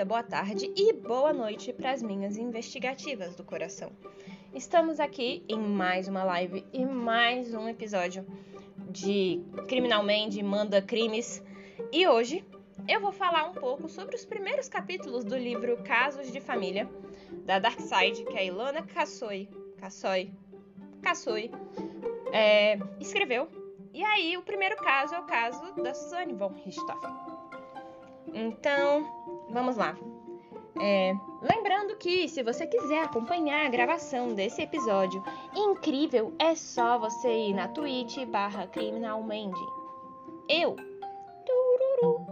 dia, boa tarde e boa noite para as minhas investigativas do coração. Estamos aqui em mais uma live e mais um episódio de Criminalmente Manda Crimes. E hoje eu vou falar um pouco sobre os primeiros capítulos do livro Casos de Família, da Dark Side, que a Ilana Cassoy, Cassoy, Cassoy é, escreveu. E aí, o primeiro caso é o caso da Suzanne von Richthofen. Então, vamos lá. É, lembrando que se você quiser acompanhar a gravação desse episódio incrível, é só você ir na Twitch barra Criminalmente. Eu. Tururu,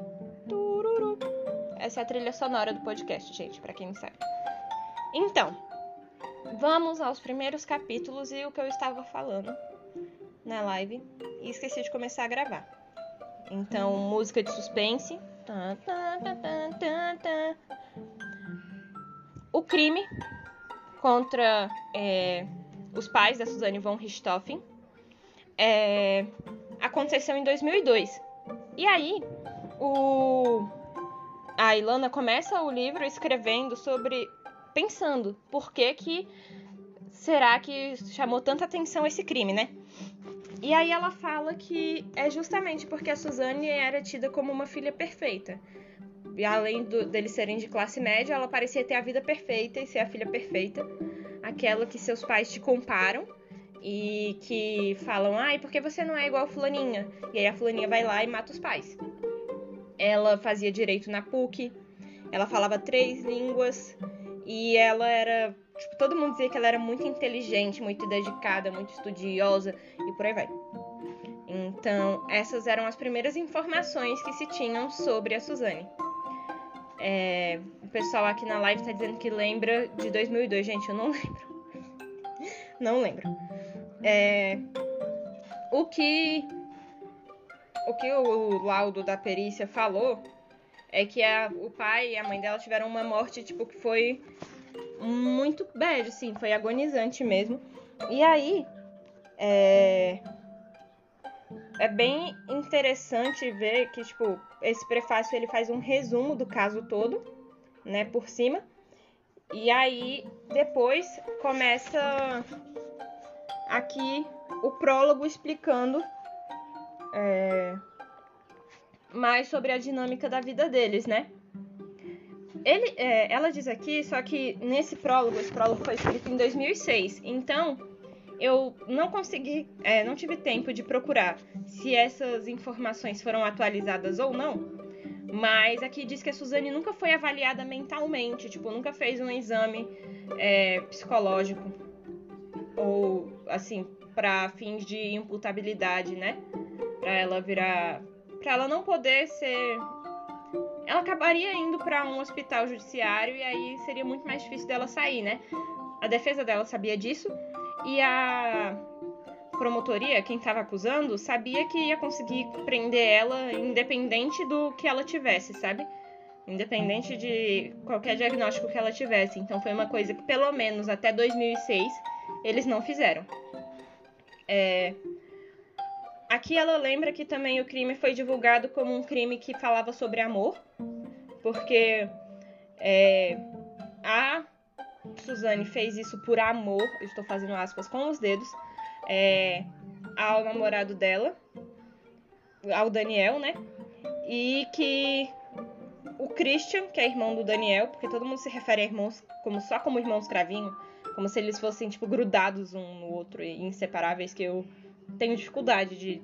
tururu. Essa é a trilha sonora do podcast, gente, para quem não sabe. Então, vamos aos primeiros capítulos e o que eu estava falando na live e esqueci de começar a gravar. Então, música de suspense. O crime contra é, os pais da Suzanne von Richthofen é, aconteceu em 2002. E aí, o, a Ilana começa o livro escrevendo sobre. pensando por que que será que chamou tanta atenção esse crime, né? E aí ela fala que é justamente porque a Suzane era tida como uma filha perfeita. E além do, deles serem de classe média, ela parecia ter a vida perfeita e ser a filha perfeita. Aquela que seus pais te comparam e que falam, ai, por que você não é igual a fulaninha? E aí a fulaninha vai lá e mata os pais. Ela fazia direito na PUC, ela falava três línguas e ela era Tipo, todo mundo dizia que ela era muito inteligente, muito dedicada, muito estudiosa e por aí vai. Então, essas eram as primeiras informações que se tinham sobre a Suzane. É, o pessoal aqui na live está dizendo que lembra de 2002. Gente, eu não lembro. não lembro. É, o que o que o laudo da perícia falou é que a, o pai e a mãe dela tiveram uma morte tipo que foi muito bad, assim, foi agonizante mesmo. E aí, é, é bem interessante ver que, tipo, esse prefácio ele faz um resumo do caso todo, né, por cima. E aí, depois começa aqui o prólogo explicando é, mais sobre a dinâmica da vida deles, né? Ele, é, ela diz aqui, só que nesse prólogo, esse prólogo foi escrito em 2006, então eu não consegui, é, não tive tempo de procurar se essas informações foram atualizadas ou não. Mas aqui diz que a Suzane nunca foi avaliada mentalmente, tipo, nunca fez um exame é, psicológico ou assim para fins de imputabilidade, né? Para ela virar, para ela não poder ser ela acabaria indo para um hospital judiciário e aí seria muito mais difícil dela sair, né? A defesa dela sabia disso e a promotoria, quem estava acusando, sabia que ia conseguir prender ela independente do que ela tivesse, sabe? Independente de qualquer diagnóstico que ela tivesse. Então foi uma coisa que pelo menos até 2006 eles não fizeram. É, Aqui ela lembra que também o crime foi divulgado como um crime que falava sobre amor, porque é, a Suzane fez isso por amor, estou fazendo aspas com os dedos, é, ao namorado dela, ao Daniel, né? E que o Christian, que é irmão do Daniel, porque todo mundo se refere a irmãos como só como irmãos cravinho, como se eles fossem tipo grudados um no outro e inseparáveis, que eu tenho dificuldade de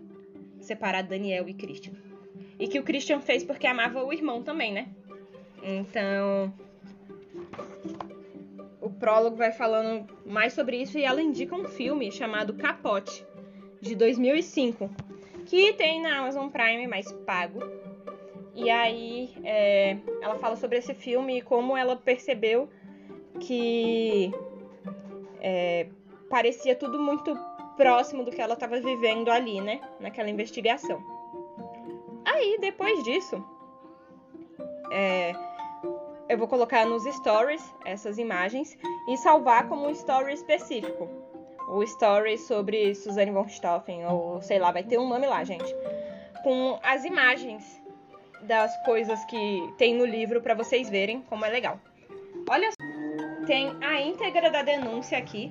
separar Daniel e Christian. E que o Christian fez porque amava o irmão também, né? Então. O prólogo vai falando mais sobre isso e ela indica um filme chamado Capote, de 2005, que tem na Amazon Prime, mas pago. E aí é, ela fala sobre esse filme e como ela percebeu que é, parecia tudo muito próximo do que ela estava vivendo ali, né? Naquela investigação. Aí, depois disso, é, eu vou colocar nos stories essas imagens e salvar como um story específico. O story sobre Suzanne von Stoffen, ou sei lá, vai ter um nome lá, gente. Com as imagens das coisas que tem no livro para vocês verem como é legal. Olha, tem a íntegra da denúncia aqui,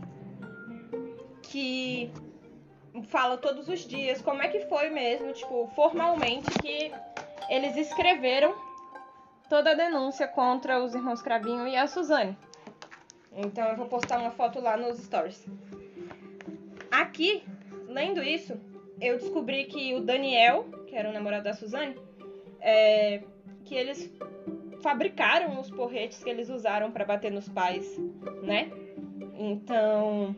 que fala todos os dias como é que foi mesmo, tipo, formalmente que eles escreveram toda a denúncia contra os irmãos Cravinho e a Suzane. Então eu vou postar uma foto lá nos stories. Aqui, lendo isso, eu descobri que o Daniel, que era o namorado da Suzane, é, que eles fabricaram os porretes que eles usaram para bater nos pais, né? Então,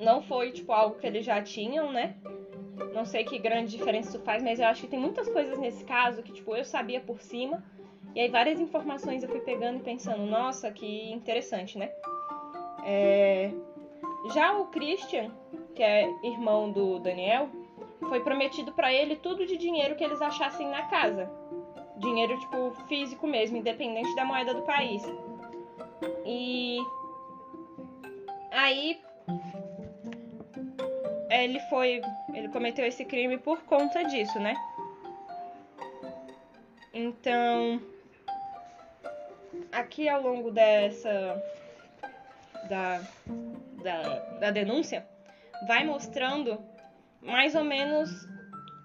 não foi tipo algo que eles já tinham, né? Não sei que grande diferença isso faz, mas eu acho que tem muitas coisas nesse caso que tipo eu sabia por cima e aí várias informações eu fui pegando e pensando, nossa, que interessante, né? É... Já o Christian, que é irmão do Daniel, foi prometido para ele tudo de dinheiro que eles achassem na casa. Dinheiro, tipo, físico mesmo, independente da moeda do país. E aí ele foi. Ele cometeu esse crime por conta disso, né? Então, aqui ao longo dessa. Da, da, da denúncia, vai mostrando mais ou menos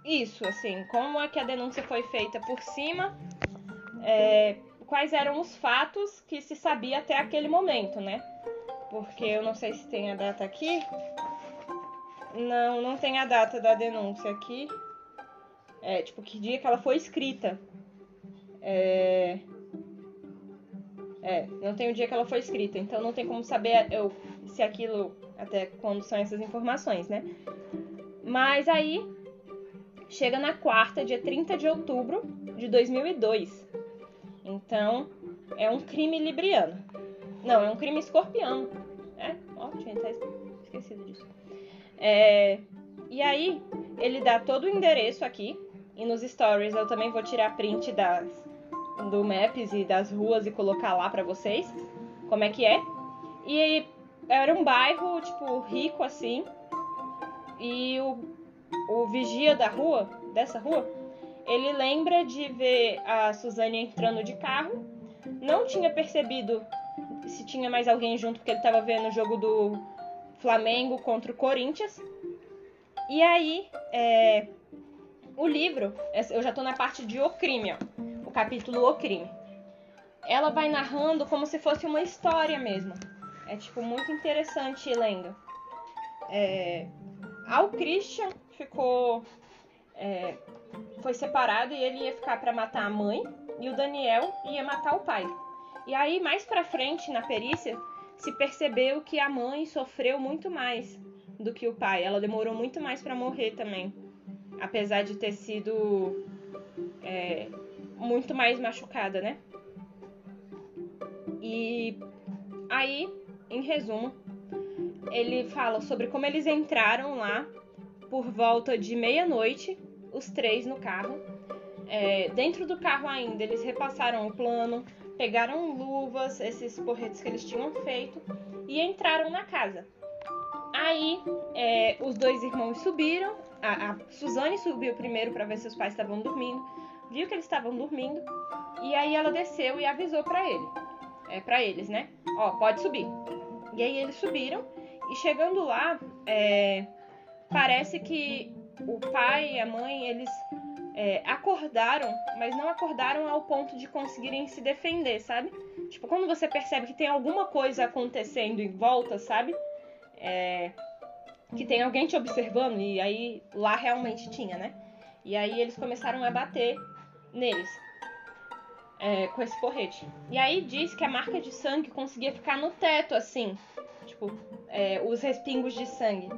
isso, assim, como é que a denúncia foi feita por cima, é, quais eram os fatos que se sabia até aquele momento, né? Porque eu não sei se tem a data aqui. Não, não tem a data da denúncia aqui. É, tipo, que dia que ela foi escrita. É, é, não tem o dia que ela foi escrita, então não tem como saber eu, se aquilo, até quando são essas informações, né? Mas aí chega na quarta, dia 30 de outubro de 2002. Então, é um crime libriano. Não, é um crime escorpiano. É? Ó, tinha até esquecido disso. É, e aí, ele dá todo o endereço aqui. E nos stories eu também vou tirar print das, do Maps e das ruas e colocar lá pra vocês. Como é que é. E era um bairro, tipo, rico assim. E o, o vigia da rua, dessa rua, ele lembra de ver a Suzane entrando de carro. Não tinha percebido se tinha mais alguém junto, porque ele estava vendo o jogo do Flamengo contra o Corinthians. E aí, é, o livro, eu já estou na parte de O Crime, ó, capítulo O Crime. Ela vai narrando como se fosse uma história mesmo. É tipo muito interessante lendo. É, ao Christian ficou. É, foi separado e ele ia ficar para matar a mãe e o Daniel ia matar o pai. E aí, mais pra frente, na perícia, se percebeu que a mãe sofreu muito mais do que o pai. Ela demorou muito mais para morrer também. Apesar de ter sido é, muito mais machucada, né? E aí, em resumo, ele fala sobre como eles entraram lá por volta de meia-noite, os três no carro. É, dentro do carro ainda, eles repassaram o plano, pegaram luvas, esses porretes que eles tinham feito, e entraram na casa. Aí, é, os dois irmãos subiram, a, a Suzane subiu primeiro para ver se os pais estavam dormindo, viu que eles estavam dormindo, e aí ela desceu e avisou para ele, é, para eles, né? Ó, pode subir. E aí eles subiram e chegando lá, é, parece que o pai e a mãe, eles é, acordaram, mas não acordaram ao ponto de conseguirem se defender, sabe? Tipo, quando você percebe que tem alguma coisa acontecendo em volta, sabe? É, que tem alguém te observando, e aí lá realmente tinha, né? E aí eles começaram a bater neles é, com esse porrete. E aí diz que a marca de sangue conseguia ficar no teto, assim, tipo, é, os respingos de sangue.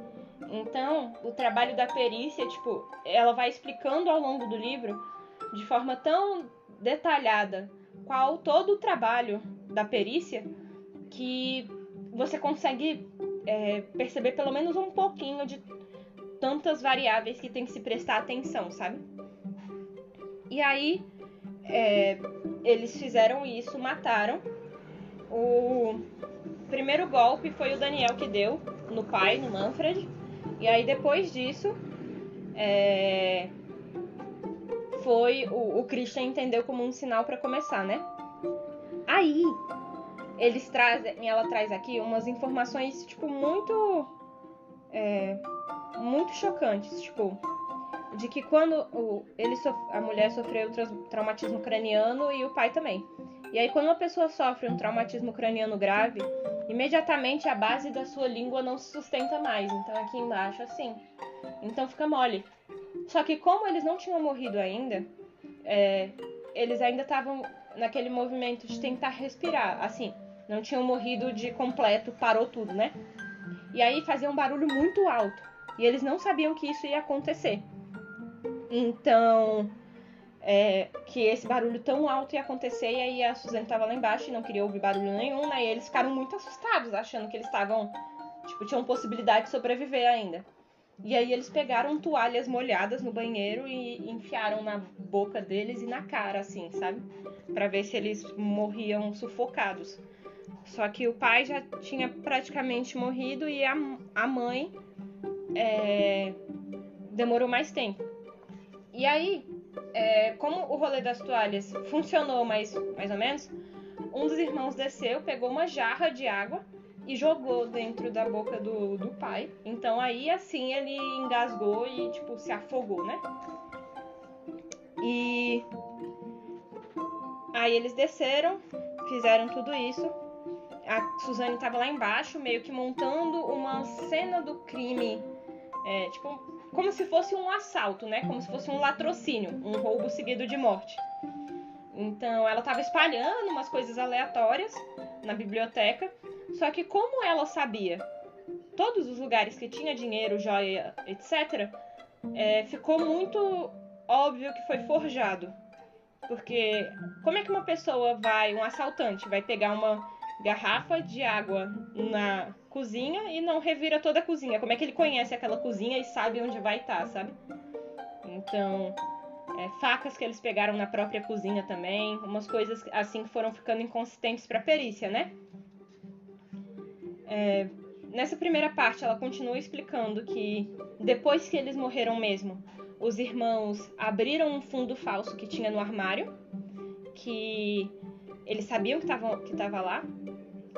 Então, o trabalho da perícia, tipo, ela vai explicando ao longo do livro de forma tão detalhada qual todo o trabalho da perícia que você consegue é, perceber pelo menos um pouquinho de tantas variáveis que tem que se prestar atenção, sabe? E aí, é, eles fizeram isso, mataram. O primeiro golpe foi o Daniel que deu no pai, no Manfred. E aí depois disso, é, foi o, o Christian entendeu como um sinal para começar, né? Aí eles trazem, ela traz aqui umas informações tipo muito, é, muito chocantes, tipo de que quando o, ele a mulher sofreu traumatismo craniano e o pai também. E aí quando uma pessoa sofre um traumatismo craniano grave, imediatamente a base da sua língua não se sustenta mais. Então aqui embaixo assim. Então fica mole. Só que como eles não tinham morrido ainda, é, eles ainda estavam naquele movimento de tentar respirar, assim, não tinham morrido de completo, parou tudo, né? E aí fazia um barulho muito alto. E eles não sabiam que isso ia acontecer. Então, é, que esse barulho tão alto ia acontecer, e aí a Suzane tava lá embaixo e não queria ouvir barulho nenhum, né? E eles ficaram muito assustados, achando que eles estavam, tipo, tinham possibilidade de sobreviver ainda. E aí eles pegaram toalhas molhadas no banheiro e enfiaram na boca deles e na cara, assim, sabe? Para ver se eles morriam sufocados. Só que o pai já tinha praticamente morrido e a, a mãe é, demorou mais tempo. E aí, é, como o rolê das toalhas funcionou mais, mais ou menos, um dos irmãos desceu, pegou uma jarra de água e jogou dentro da boca do, do pai. Então aí assim ele engasgou e tipo se afogou, né? E aí eles desceram, fizeram tudo isso. A Suzane estava lá embaixo, meio que montando uma cena do crime, é, tipo como se fosse um assalto, né? Como se fosse um latrocínio, um roubo seguido de morte. Então ela estava espalhando umas coisas aleatórias na biblioteca só que como ela sabia todos os lugares que tinha dinheiro, joia, etc., é, ficou muito óbvio que foi forjado. Porque como é que uma pessoa vai, um assaltante, vai pegar uma garrafa de água na cozinha e não revira toda a cozinha? Como é que ele conhece aquela cozinha e sabe onde vai estar, sabe? Então, é, facas que eles pegaram na própria cozinha também, umas coisas assim que foram ficando inconsistentes para perícia, né? É, nessa primeira parte, ela continua explicando que depois que eles morreram mesmo, os irmãos abriram um fundo falso que tinha no armário, que eles sabiam que estava que tava lá,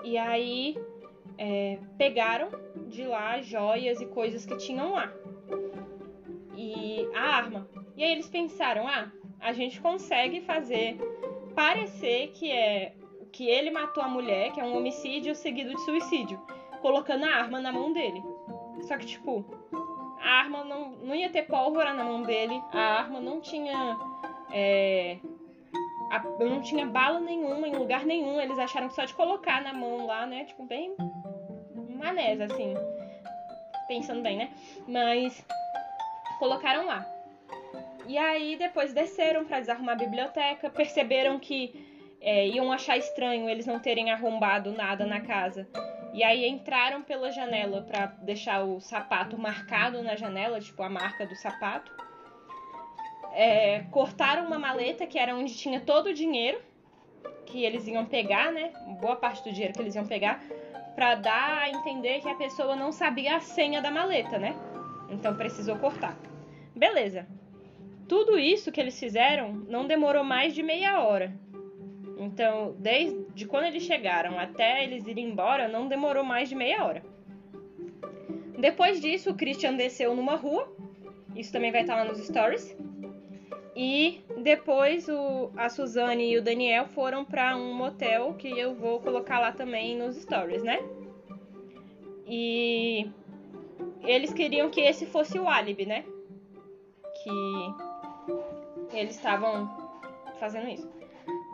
e aí é, pegaram de lá joias e coisas que tinham lá. E a arma. E aí eles pensaram: ah, a gente consegue fazer parecer que é que ele matou a mulher, que é um homicídio seguido de suicídio, colocando a arma na mão dele. Só que, tipo, a arma não, não ia ter pólvora na mão dele, a arma não tinha. É, a, não tinha bala nenhuma em lugar nenhum. Eles acharam que só de colocar na mão lá, né? Tipo, bem manesa, assim. Pensando bem, né? Mas colocaram lá. E aí depois desceram para desarrumar a biblioteca, perceberam que é, iam achar estranho eles não terem arrombado nada na casa. E aí entraram pela janela para deixar o sapato marcado na janela, tipo a marca do sapato. É, cortaram uma maleta que era onde tinha todo o dinheiro que eles iam pegar, né? Boa parte do dinheiro que eles iam pegar, para dar a entender que a pessoa não sabia a senha da maleta, né? Então precisou cortar. Beleza. Tudo isso que eles fizeram não demorou mais de meia hora. Então, desde quando eles chegaram até eles irem embora, não demorou mais de meia hora. Depois disso, o Christian desceu numa rua. Isso também vai estar lá nos stories. E depois o, a Suzane e o Daniel foram para um motel que eu vou colocar lá também nos stories, né? E eles queriam que esse fosse o álibi, né? Que eles estavam fazendo isso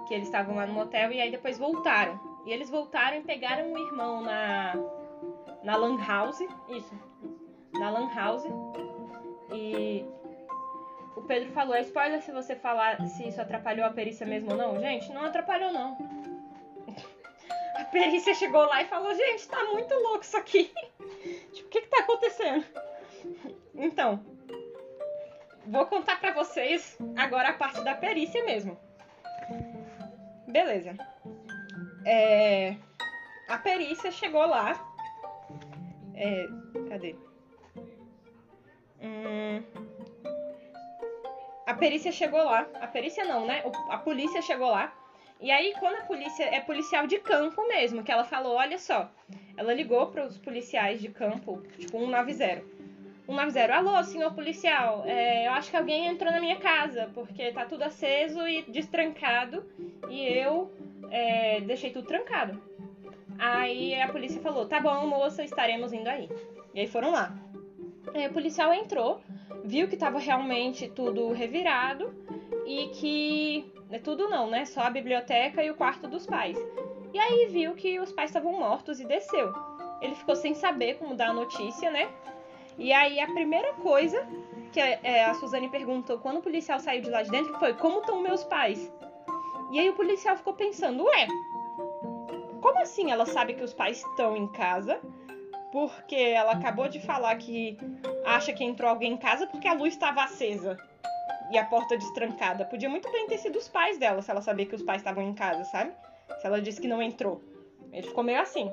que eles estavam lá no motel e aí depois voltaram. E eles voltaram e pegaram o irmão na na Lan House, isso, na Lan House. E o Pedro falou, é spoiler se você falar se isso atrapalhou a perícia mesmo ou não. Gente, não atrapalhou não. A perícia chegou lá e falou, gente, tá muito louco isso aqui. tipo, o que que tá acontecendo? Então, vou contar pra vocês agora a parte da perícia mesmo. Beleza. É, a perícia chegou lá. É, cadê? Hum, a perícia chegou lá. A perícia não, né? A polícia chegou lá. E aí, quando a polícia é policial de campo mesmo, que ela falou, olha só, ela ligou para os policiais de campo, tipo 190. 190, alô, senhor policial, é, eu acho que alguém entrou na minha casa, porque tá tudo aceso e destrancado, e eu é, deixei tudo trancado. Aí a polícia falou, tá bom, moça, estaremos indo aí. E aí foram lá. Aí o policial entrou, viu que tava realmente tudo revirado e que é tudo não, né? Só a biblioteca e o quarto dos pais. E aí viu que os pais estavam mortos e desceu. Ele ficou sem saber como dar a notícia, né? E aí a primeira coisa que é, a Suzane perguntou quando o policial saiu de lá de dentro foi como estão meus pais? E aí o policial ficou pensando, ué, como assim ela sabe que os pais estão em casa? Porque ela acabou de falar que acha que entrou alguém em casa porque a luz estava acesa e a porta destrancada. Podia muito bem ter sido os pais dela, se ela sabia que os pais estavam em casa, sabe? Se ela disse que não entrou. Ele ficou meio assim.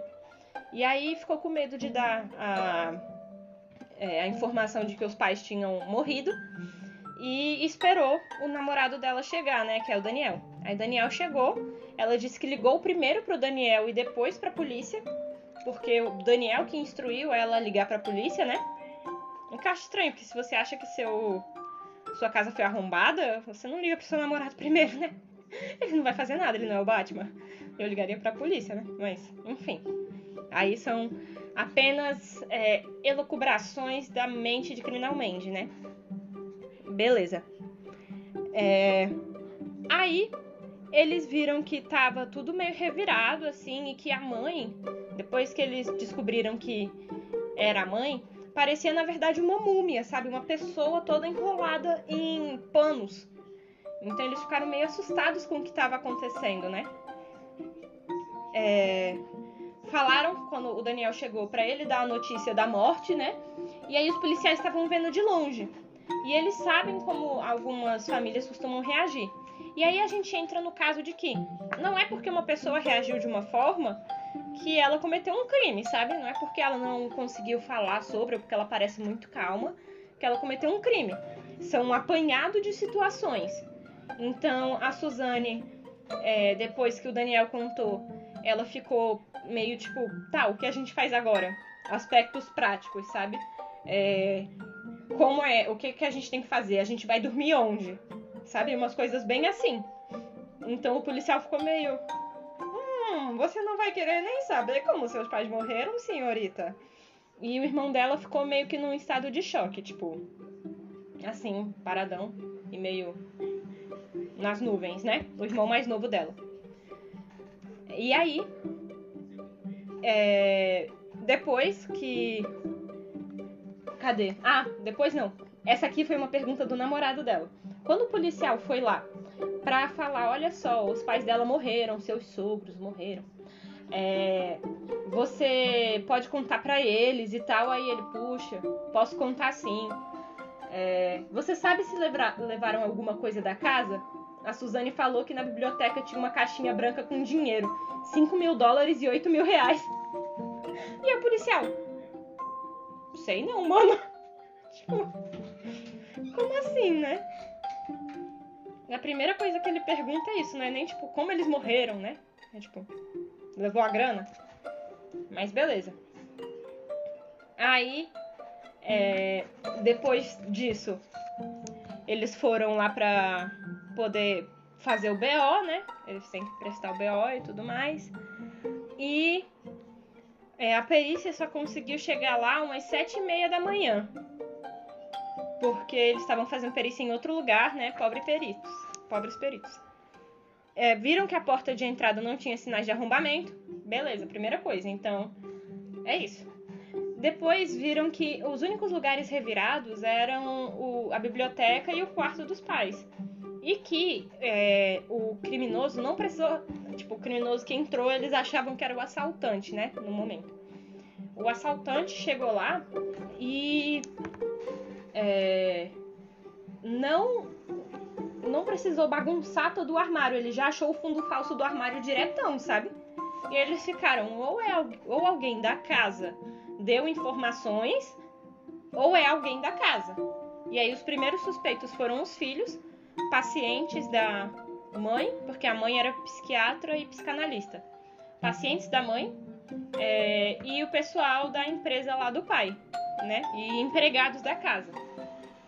E aí ficou com medo de dar a, é, a informação de que os pais tinham morrido e esperou o namorado dela chegar, né? Que é o Daniel. Aí Daniel chegou, ela disse que ligou primeiro pro Daniel e depois pra polícia, porque o Daniel que instruiu ela a ligar pra polícia, né? Encaixa estranho, porque se você acha que seu sua casa foi arrombada, você não liga pro seu namorado primeiro, né? Ele não vai fazer nada, ele não é o Batman. Eu ligaria pra polícia, né? Mas, enfim. Aí são apenas é, elucubrações da mente de Criminal Mandy, né? Beleza. É... Aí eles viram que tava tudo meio revirado, assim, e que a mãe, depois que eles descobriram que era a mãe, parecia na verdade uma múmia, sabe? Uma pessoa toda enrolada em panos. Então eles ficaram meio assustados com o que estava acontecendo, né? É... Falaram quando o Daniel chegou para ele dar a notícia da morte, né? E aí os policiais estavam vendo de longe. E eles sabem como algumas famílias costumam reagir. E aí a gente entra no caso de que não é porque uma pessoa reagiu de uma forma que ela cometeu um crime, sabe? Não é porque ela não conseguiu falar sobre ou porque ela parece muito calma que ela cometeu um crime. São um apanhado de situações. Então a Suzane, é, depois que o Daniel contou, ela ficou meio tipo, tá, o que a gente faz agora? Aspectos práticos, sabe? É, como é, o que, que a gente tem que fazer? A gente vai dormir onde? Sabe? Umas coisas bem assim. Então o policial ficou meio. Você não vai querer nem saber como seus pais morreram, senhorita. E o irmão dela ficou meio que num estado de choque, tipo. Assim, paradão. E meio. nas nuvens, né? O irmão mais novo dela. E aí. É, depois que Cadê? Ah, depois não. Essa aqui foi uma pergunta do namorado dela. Quando o policial foi lá pra falar, olha só, os pais dela morreram, seus sogros morreram. É, você pode contar para eles e tal. Aí ele, puxa, posso contar sim. É, você sabe se levra, levaram alguma coisa da casa? A Suzane falou que na biblioteca tinha uma caixinha branca com dinheiro: 5 mil dólares e 8 mil reais. E o policial, sei não, mano. tipo, como assim, né? A primeira coisa que ele pergunta é isso, não é nem tipo como eles morreram, né? É tipo, levou a grana. Mas beleza. Aí, é, depois disso, eles foram lá pra poder fazer o BO, né? Eles têm que prestar o BO e tudo mais. E é, a perícia só conseguiu chegar lá umas sete e meia da manhã. Porque eles estavam fazendo perícia em outro lugar, né? Pobre peritos. Pobres peritos. É, viram que a porta de entrada não tinha sinais de arrombamento. Beleza, primeira coisa. Então, é isso. Depois viram que os únicos lugares revirados eram o, a biblioteca e o quarto dos pais. E que é, o criminoso não precisou. Tipo, o criminoso que entrou, eles achavam que era o assaltante, né? No momento. O assaltante chegou lá e. É, não. Não precisou bagunçar todo o armário. Ele já achou o fundo falso do armário diretão, sabe? E eles ficaram, ou é ou alguém da casa deu informações, ou é alguém da casa. E aí os primeiros suspeitos foram os filhos, pacientes da mãe, porque a mãe era psiquiatra e psicanalista. Pacientes da mãe é, e o pessoal da empresa lá do pai, né? E empregados da casa.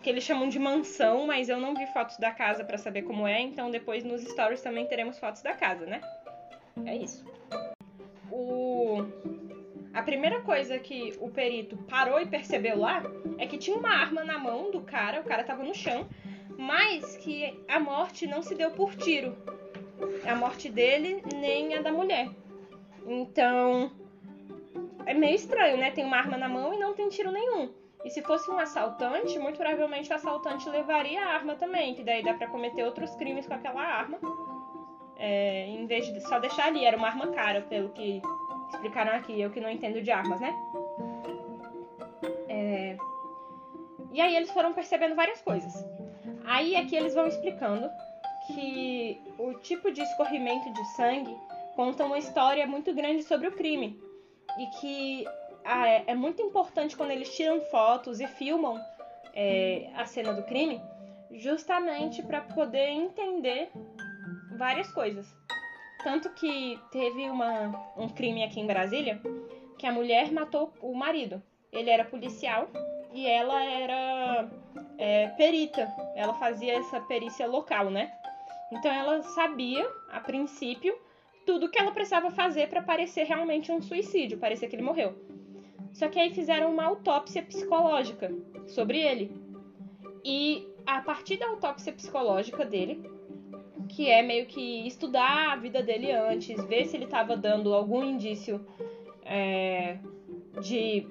Que eles chamam de mansão, mas eu não vi fotos da casa para saber como é, então depois nos stories também teremos fotos da casa, né? É isso. O... A primeira coisa que o perito parou e percebeu lá é que tinha uma arma na mão do cara, o cara tava no chão, mas que a morte não se deu por tiro. A morte dele nem a da mulher. Então, é meio estranho, né? Tem uma arma na mão e não tem tiro nenhum. E se fosse um assaltante, muito provavelmente o assaltante levaria a arma também, que daí dá para cometer outros crimes com aquela arma. É, em vez de só deixar ali, era uma arma cara, pelo que explicaram aqui, eu que não entendo de armas, né? É... E aí eles foram percebendo várias coisas. Aí aqui eles vão explicando que o tipo de escorrimento de sangue conta uma história muito grande sobre o crime e que ah, é, é, muito importante quando eles tiram fotos e filmam é, a cena do crime, justamente para poder entender várias coisas. Tanto que teve uma, um crime aqui em Brasília que a mulher matou o marido. Ele era policial e ela era é, perita. Ela fazia essa perícia local, né? Então ela sabia, a princípio, tudo que ela precisava fazer para parecer realmente um suicídio, parecer que ele morreu. Só que aí fizeram uma autópsia psicológica sobre ele. E a partir da autópsia psicológica dele, que é meio que estudar a vida dele antes, ver se ele estava dando algum indício é, de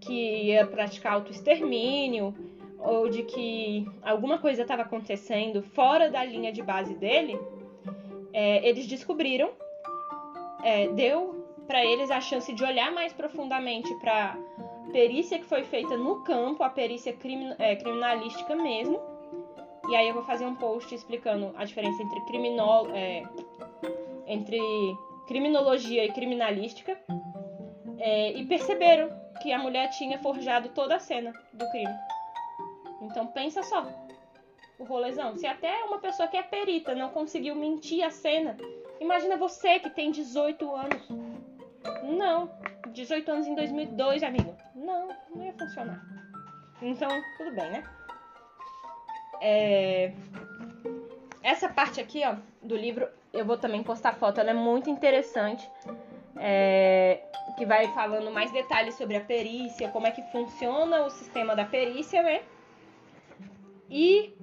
que ia praticar autoextermínio ou de que alguma coisa estava acontecendo fora da linha de base dele, é, eles descobriram, é, deu para eles a chance de olhar mais profundamente para perícia que foi feita no campo, a perícia crimin é, criminalística mesmo. E aí eu vou fazer um post explicando a diferença entre criminol, é, entre criminologia e criminalística. É, e perceberam que a mulher tinha forjado toda a cena do crime. Então pensa só, o rolezão. Se até uma pessoa que é perita não conseguiu mentir a cena, imagina você que tem 18 anos. Não, 18 anos em 2002, amigo. Não, não ia funcionar. Então, tudo bem, né? É... Essa parte aqui, ó, do livro, eu vou também postar foto. Ela é muito interessante. É... Que vai falando mais detalhes sobre a perícia, como é que funciona o sistema da perícia, né? E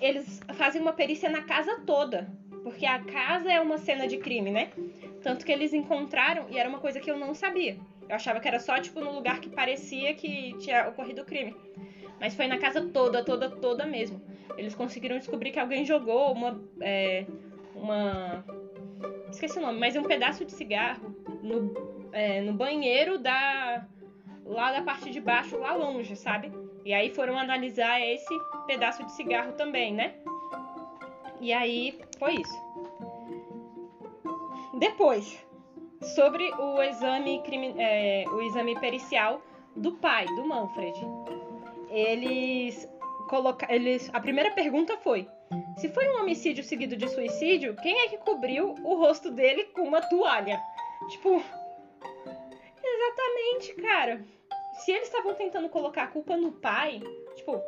eles fazem uma perícia na casa toda, porque a casa é uma cena de crime, né? Tanto que eles encontraram, e era uma coisa que eu não sabia. Eu achava que era só, tipo, no lugar que parecia que tinha ocorrido o crime. Mas foi na casa toda, toda, toda mesmo. Eles conseguiram descobrir que alguém jogou uma. É, uma. Esqueci o nome, mas um pedaço de cigarro no, é, no banheiro da. lá da parte de baixo, lá longe, sabe? E aí foram analisar esse pedaço de cigarro também, né? E aí foi isso. Depois, sobre o exame, é, o exame pericial do pai, do Manfred. Eles colocaram. Eles, a primeira pergunta foi: se foi um homicídio seguido de suicídio, quem é que cobriu o rosto dele com uma toalha? Tipo. Exatamente, cara se eles estavam tentando colocar a culpa no pai, tipo,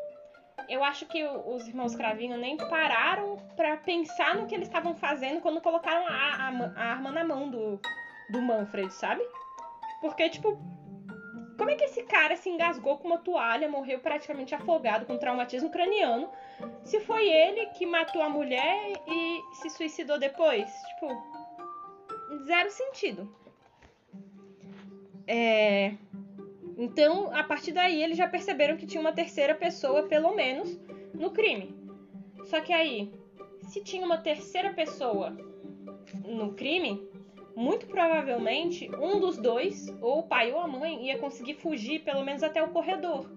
eu acho que os irmãos Cravinho nem pararam para pensar no que eles estavam fazendo quando colocaram a, a, a, arma na mão do, do Manfred, sabe? Porque, tipo, como é que esse cara se engasgou com uma toalha, morreu praticamente afogado com traumatismo craniano, se foi ele que matou a mulher e se suicidou depois? Tipo, zero sentido. É. Então, a partir daí, eles já perceberam que tinha uma terceira pessoa, pelo menos, no crime. Só que aí, se tinha uma terceira pessoa no crime, muito provavelmente um dos dois, ou o pai ou a mãe, ia conseguir fugir pelo menos até o corredor.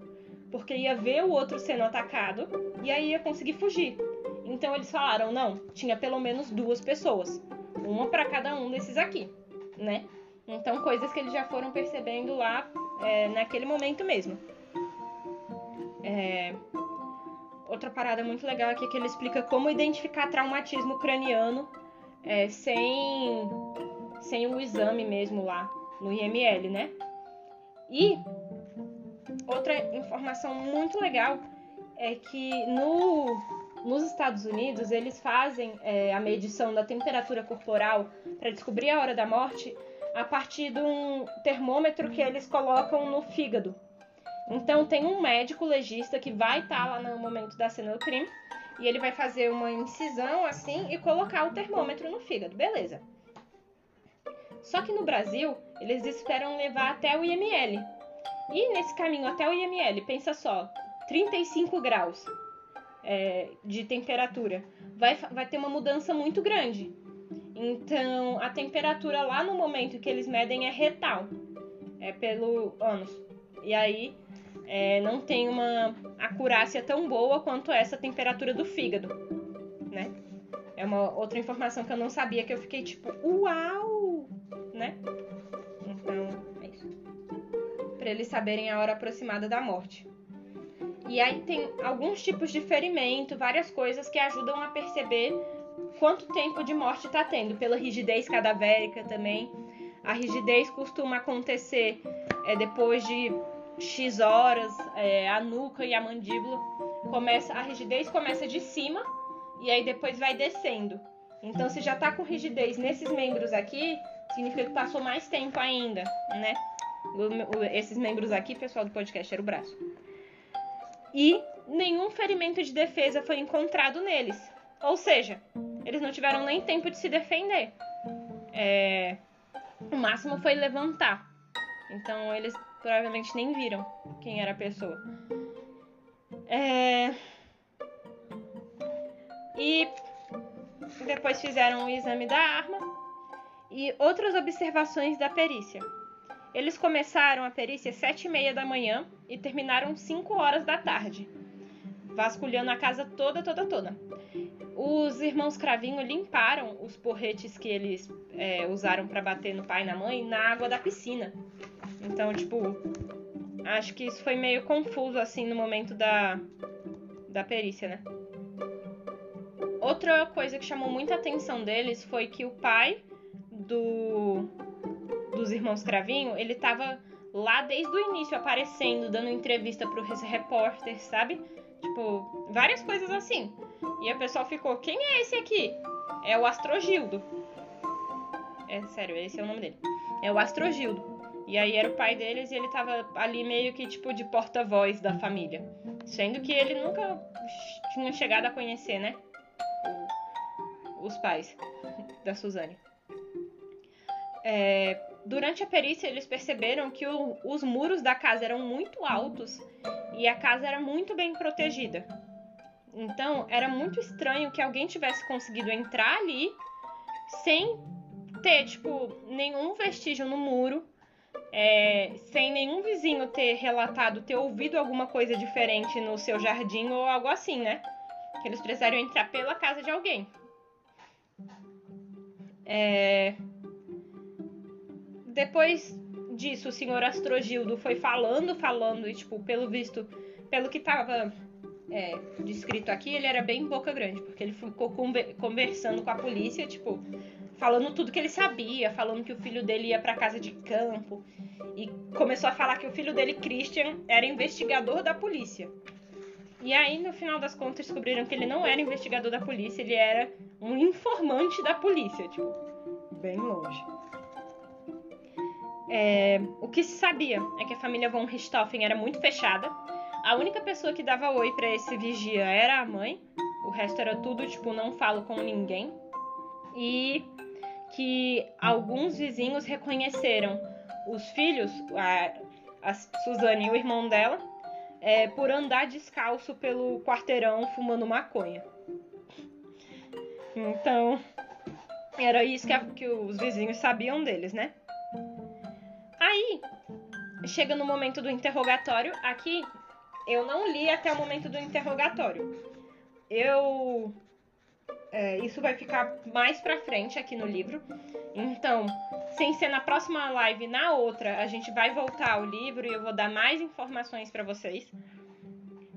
Porque ia ver o outro sendo atacado e aí ia conseguir fugir. Então eles falaram: não, tinha pelo menos duas pessoas. Uma para cada um desses aqui, né? Então, coisas que eles já foram percebendo lá é, naquele momento mesmo. É, outra parada muito legal aqui é que ele explica como identificar traumatismo craniano é, sem, sem o exame mesmo lá no IML, né? E outra informação muito legal é que no, nos Estados Unidos eles fazem é, a medição da temperatura corporal para descobrir a hora da morte a partir de um termômetro que eles colocam no fígado. Então tem um médico legista que vai estar tá lá no momento da cena do crime e ele vai fazer uma incisão assim e colocar o termômetro no fígado, beleza? Só que no Brasil eles esperam levar até o IML. E nesse caminho até o IML, pensa só, 35 graus é, de temperatura, vai, vai ter uma mudança muito grande. Então, a temperatura lá no momento que eles medem é retal, é pelo ânus. E aí, é, não tem uma acurácia tão boa quanto essa temperatura do fígado, né? É uma outra informação que eu não sabia, que eu fiquei tipo, uau! Né? Então, é isso. Pra eles saberem a hora aproximada da morte. E aí tem alguns tipos de ferimento, várias coisas que ajudam a perceber quanto tempo de morte está tendo, pela rigidez cadavérica também. A rigidez costuma acontecer é, depois de X horas, é, a nuca e a mandíbula começa, a rigidez começa de cima e aí depois vai descendo. Então, se já está com rigidez nesses membros aqui, significa que passou mais tempo ainda, né? Esses membros aqui, pessoal do podcast, era o braço. E nenhum ferimento de defesa foi encontrado neles. Ou seja, eles não tiveram nem tempo de se defender. É, o máximo foi levantar. Então eles provavelmente nem viram quem era a pessoa. É, e depois fizeram o exame da arma e outras observações da perícia. Eles começaram a perícia às sete e meia da manhã e terminaram 5 horas da tarde, vasculhando a casa toda, toda, toda. Os irmãos Cravinho limparam os porretes que eles é, usaram para bater no pai e na mãe na água da piscina. Então, tipo, acho que isso foi meio confuso assim no momento da, da perícia, né? Outra coisa que chamou muita atenção deles foi que o pai do dos irmãos Cravinho, ele tava lá desde o início aparecendo, dando entrevista para os repórteres, sabe? Tipo, várias coisas assim. E a pessoa ficou: quem é esse aqui? É o Astrogildo. É sério, esse é o nome dele. É o Astrogildo. E aí era o pai deles e ele tava ali meio que tipo de porta-voz da família. Sendo que ele nunca tinha chegado a conhecer, né? Os pais da Suzane. É, durante a perícia, eles perceberam que o, os muros da casa eram muito altos e a casa era muito bem protegida. Então, era muito estranho que alguém tivesse conseguido entrar ali sem ter, tipo, nenhum vestígio no muro, é, sem nenhum vizinho ter relatado ter ouvido alguma coisa diferente no seu jardim ou algo assim, né? Que eles precisaram entrar pela casa de alguém. É, depois disso, o senhor Astrogildo foi falando, falando, e, tipo, pelo visto, pelo que tava é, descrito aqui, ele era bem boca grande, porque ele ficou conversando com a polícia, tipo, falando tudo que ele sabia, falando que o filho dele ia para casa de campo, e começou a falar que o filho dele, Christian, era investigador da polícia. E aí, no final das contas, descobriram que ele não era investigador da polícia, ele era um informante da polícia, tipo, bem longe. É, o que se sabia é que a família von Richthofen era muito fechada. A única pessoa que dava oi para esse vigia era a mãe. O resto era tudo tipo não falo com ninguém. E que alguns vizinhos reconheceram os filhos, a, a Suzane e o irmão dela, é, por andar descalço pelo quarteirão fumando maconha. Então, era isso que, a, que os vizinhos sabiam deles, né? Aí, chega no momento do interrogatório. Aqui, eu não li até o momento do interrogatório. Eu. É, isso vai ficar mais pra frente aqui no livro. Então, sem ser na próxima live, na outra, a gente vai voltar ao livro e eu vou dar mais informações para vocês.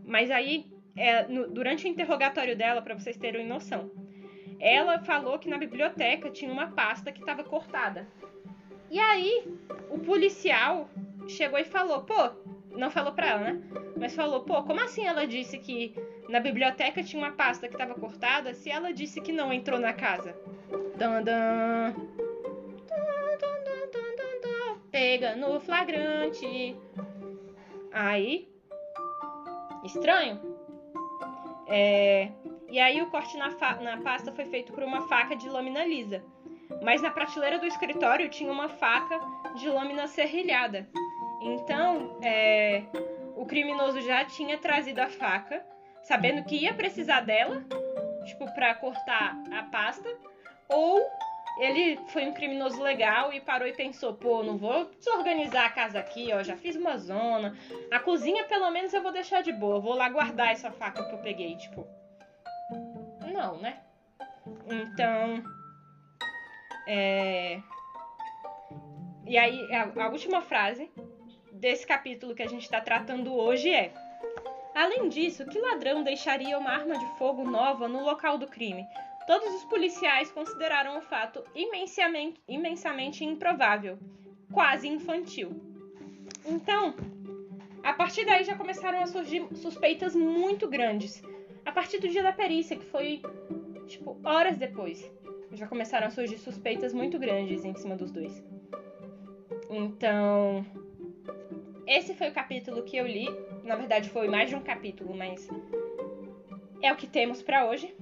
Mas aí, é, no, durante o interrogatório dela, para vocês terem noção, ela falou que na biblioteca tinha uma pasta que estava cortada. E aí, o policial chegou e falou: pô, não falou pra ela, né? Mas falou: pô, como assim ela disse que na biblioteca tinha uma pasta que estava cortada se ela disse que não entrou na casa? Dan, dan. Pega no flagrante. Aí. Estranho. É, e aí o corte na, na pasta foi feito por uma faca de lâmina lisa. Mas na prateleira do escritório tinha uma faca de lâmina serrilhada. Então, é, o criminoso já tinha trazido a faca, sabendo que ia precisar dela, tipo, para cortar a pasta, ou ele foi um criminoso legal e parou e pensou, pô, não vou desorganizar a casa aqui, ó, já fiz uma zona. A cozinha, pelo menos, eu vou deixar de boa, vou lá guardar essa faca que eu peguei, tipo. Não, né? Então. É... E aí, a, a última frase desse capítulo que a gente está tratando hoje é: Além disso, que ladrão deixaria uma arma de fogo nova no local do crime? Todos os policiais consideraram o fato imensamente, imensamente improvável, quase infantil. Então, a partir daí já começaram a surgir suspeitas muito grandes. A partir do dia da perícia, que foi tipo horas depois, já começaram a surgir suspeitas muito grandes em cima dos dois. Então, esse foi o capítulo que eu li. Na verdade, foi mais de um capítulo, mas é o que temos para hoje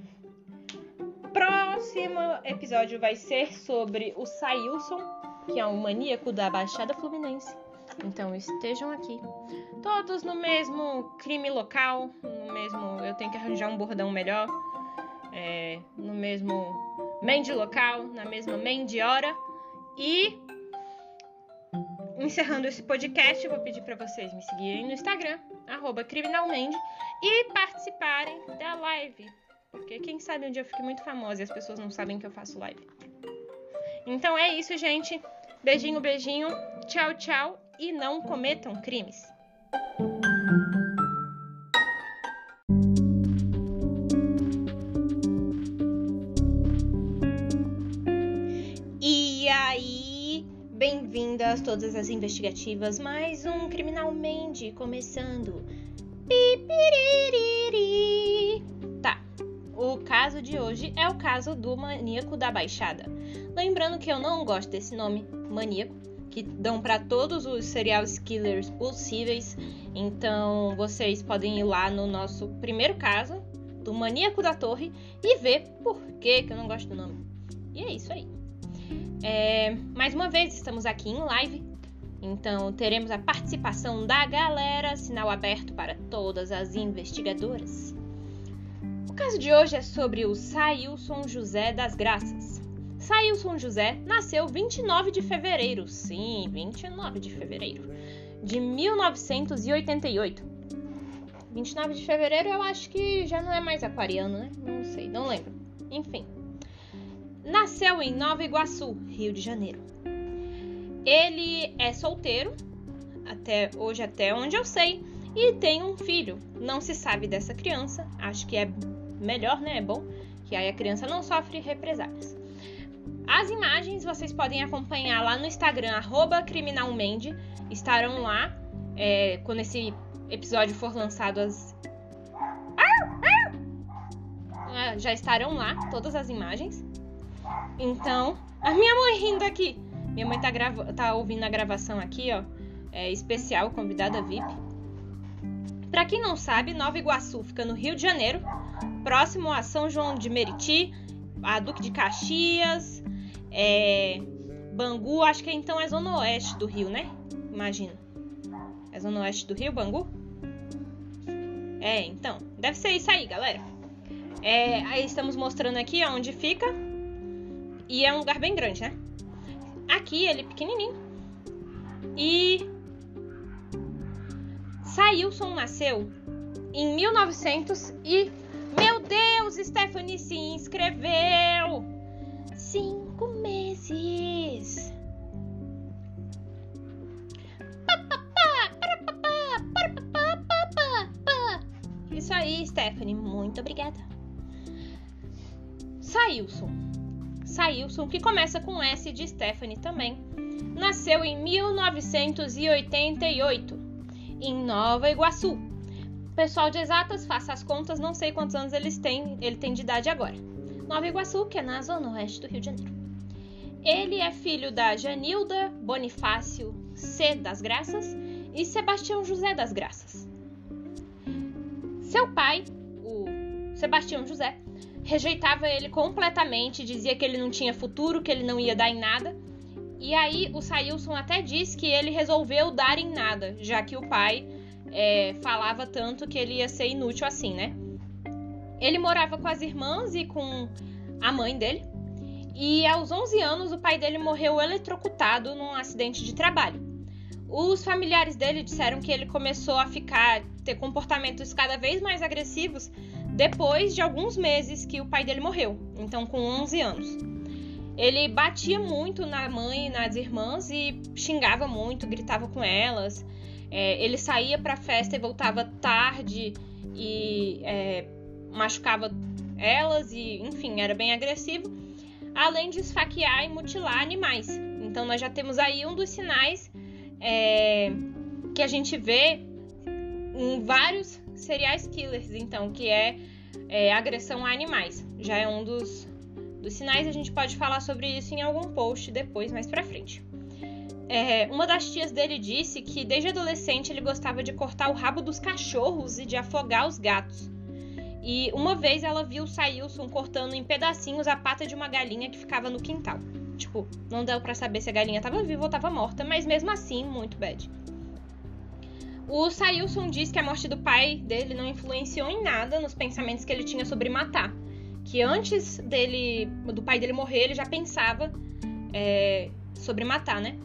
próximo episódio vai ser sobre o Sailson, que é um maníaco da Baixada Fluminense. Então estejam aqui. Todos no mesmo crime local, no mesmo. Eu tenho que arranjar um bordão melhor. É, no mesmo Mende local, na mesma Mende hora. E encerrando esse podcast, eu vou pedir para vocês me seguirem no Instagram, criminalmente, e participarem da live porque quem sabe um dia eu fique muito famosa e as pessoas não sabem que eu faço live. Então é isso, gente. Beijinho, beijinho. Tchau, tchau. E não cometam crimes. Bem-vindas todas as investigativas. Mais um Criminalmente começando. Pipiriri. O caso de hoje é o caso do maníaco da Baixada. Lembrando que eu não gosto desse nome, maníaco, que dão para todos os serial killers possíveis. Então vocês podem ir lá no nosso primeiro caso, do maníaco da torre, e ver por que, que eu não gosto do nome. E é isso aí. É, mais uma vez, estamos aqui em live. Então teremos a participação da galera, sinal aberto para todas as investigadoras caso de hoje é sobre o Sailson José das Graças. Sailson José nasceu 29 de fevereiro, sim, 29 de fevereiro, de 1988. 29 de fevereiro eu acho que já não é mais aquariano, né? Não sei, não lembro. Enfim. Nasceu em Nova Iguaçu, Rio de Janeiro. Ele é solteiro, até hoje, até onde eu sei, e tem um filho. Não se sabe dessa criança, acho que é melhor, né? É bom, que aí a criança não sofre represálias. As imagens vocês podem acompanhar lá no Instagram, criminalmente. Estarão lá é, quando esse episódio for lançado. As... Ah, já estarão lá todas as imagens. Então, a minha mãe rindo aqui. Minha mãe tá, tá ouvindo a gravação aqui, ó. É especial, convidada VIP. Para quem não sabe, Nova Iguaçu fica no Rio de Janeiro, próximo a São João de Meriti, a Duque de Caxias, é, Bangu, acho que então é zona oeste do Rio, né? Imagina. É zona oeste do Rio, Bangu? É, então, deve ser isso aí, galera. É, aí estamos mostrando aqui onde fica. E é um lugar bem grande, né? Aqui ele é pequenininho. E Sailson nasceu em 1900 e meu Deus, Stephanie se inscreveu! Cinco meses! isso aí, Stephanie. Muito obrigada. Sailson. Sailson, que começa com S de Stephanie também, nasceu em 1988, em Nova Iguaçu. Pessoal de exatas, faça as contas, não sei quantos anos eles têm, ele tem de idade agora. Nova Iguaçu, que é na zona oeste do Rio de Janeiro. Ele é filho da Janilda Bonifácio C. das Graças e Sebastião José das Graças. Seu pai, o Sebastião José, rejeitava ele completamente, dizia que ele não tinha futuro, que ele não ia dar em nada. E aí o Sailson até diz que ele resolveu dar em nada, já que o pai é, falava tanto que ele ia ser inútil assim, né? Ele morava com as irmãs e com a mãe dele. E aos 11 anos o pai dele morreu eletrocutado num acidente de trabalho. Os familiares dele disseram que ele começou a ficar ter comportamentos cada vez mais agressivos depois de alguns meses que o pai dele morreu, então com 11 anos. Ele batia muito na mãe e nas irmãs e xingava muito, gritava com elas. É, ele saía para festa e voltava tarde e é, machucava elas e, enfim, era bem agressivo. Além de esfaquear e mutilar animais. Então nós já temos aí um dos sinais é, que a gente vê em vários serial killers, então, que é, é, agressão a animais. Já é um dos, dos sinais, a gente pode falar sobre isso em algum post depois, mais pra frente. É, uma das tias dele disse que desde adolescente ele gostava de cortar o rabo dos cachorros e de afogar os gatos. E uma vez ela viu o Sailson cortando em pedacinhos a pata de uma galinha que ficava no quintal. Tipo, não deu para saber se a galinha estava viva ou estava morta, mas mesmo assim, muito bad. O Sailson diz que a morte do pai dele não influenciou em nada nos pensamentos que ele tinha sobre matar. Que antes dele, do pai dele morrer, ele já pensava é, sobre matar, né?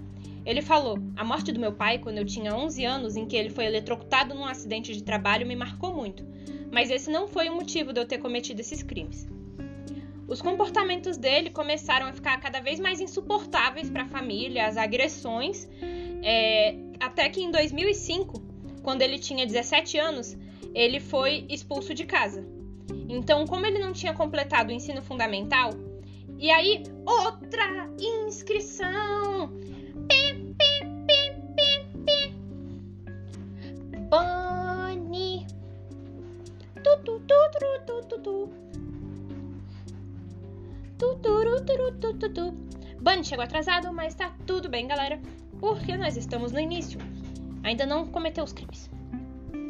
Ele falou: A morte do meu pai, quando eu tinha 11 anos, em que ele foi eletrocutado num acidente de trabalho, me marcou muito. Mas esse não foi o motivo de eu ter cometido esses crimes. Os comportamentos dele começaram a ficar cada vez mais insuportáveis para a família, as agressões, é, até que em 2005 quando ele tinha 17 anos, ele foi expulso de casa. Então, como ele não tinha completado o ensino fundamental, e aí outra inscrição. Pi, pi, pi, pi, pi. Bunny. Tu, tu, tu, tu, tu, tu, tu. Bunny chegou atrasado, mas tá tudo bem, galera, porque nós estamos no início ainda não cometeu os crimes.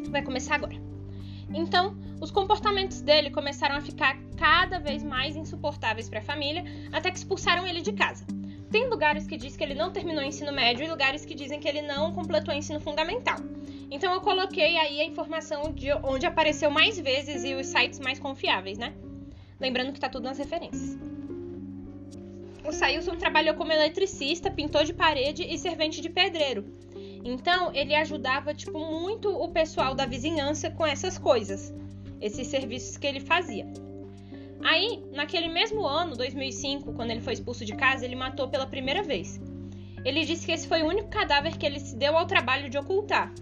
Vai começar agora. Então, os comportamentos dele começaram a ficar cada vez mais insuportáveis para a família, até que expulsaram ele de casa. Tem lugares que dizem que ele não terminou o ensino médio e lugares que dizem que ele não completou o ensino fundamental. Então eu coloquei aí a informação de onde apareceu mais vezes e os sites mais confiáveis, né? Lembrando que tá tudo nas referências. O Sailson trabalhou como eletricista, pintor de parede e servente de pedreiro. Então, ele ajudava tipo muito o pessoal da vizinhança com essas coisas, esses serviços que ele fazia. Aí, naquele mesmo ano, 2005, quando ele foi expulso de casa, ele matou pela primeira vez. Ele disse que esse foi o único cadáver que ele se deu ao trabalho de ocultar,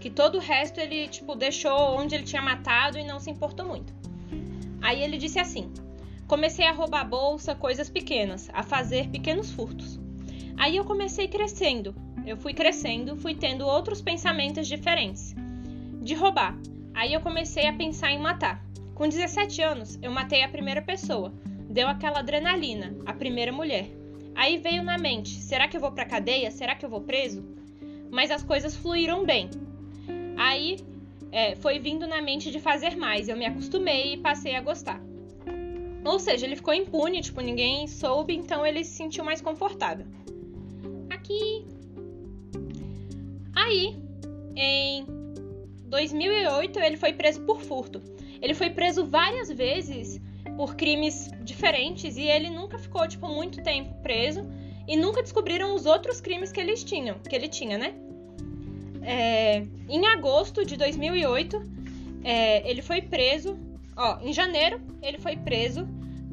que todo o resto ele tipo deixou onde ele tinha matado e não se importou muito. Aí ele disse assim: Comecei a roubar bolsa, coisas pequenas, a fazer pequenos furtos. Aí eu comecei crescendo, eu fui crescendo, fui tendo outros pensamentos diferentes. De roubar. Aí eu comecei a pensar em matar. Com 17 anos, eu matei a primeira pessoa. Deu aquela adrenalina, a primeira mulher. Aí veio na mente: será que eu vou pra cadeia? Será que eu vou preso? Mas as coisas fluíram bem. Aí é, foi vindo na mente de fazer mais. Eu me acostumei e passei a gostar. Ou seja, ele ficou impune, tipo, ninguém soube, então ele se sentiu mais confortável. Aqui Aí, em 2008, ele foi preso por furto. Ele foi preso várias vezes por crimes diferentes e ele nunca ficou tipo muito tempo preso e nunca descobriram os outros crimes que eles tinham, que ele tinha, né? É, em agosto de 2008, é, ele foi preso. Ó, em janeiro ele foi preso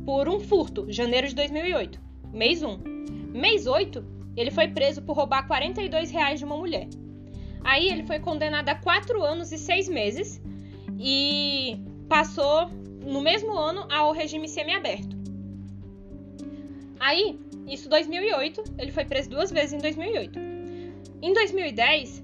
por um furto, janeiro de 2008, mês 1. Mês 8, ele foi preso por roubar 42 reais de uma mulher. Aí ele foi condenado a quatro anos e seis meses e passou no mesmo ano ao regime semiaberto. Aí, isso 2008, ele foi preso duas vezes em 2008. Em 2010,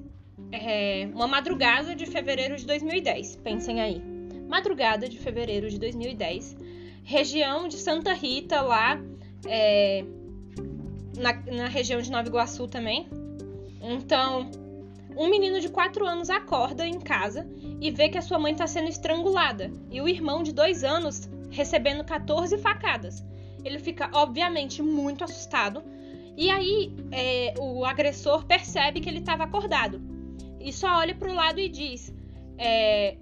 é, uma madrugada de fevereiro de 2010, pensem aí. Madrugada de fevereiro de 2010, região de Santa Rita, lá é, na, na região de Nova Iguaçu também. Então, um menino de 4 anos acorda em casa e vê que a sua mãe está sendo estrangulada e o irmão de 2 anos recebendo 14 facadas. Ele fica, obviamente, muito assustado. E aí, é, o agressor percebe que ele estava acordado e só olha para o lado e diz: é,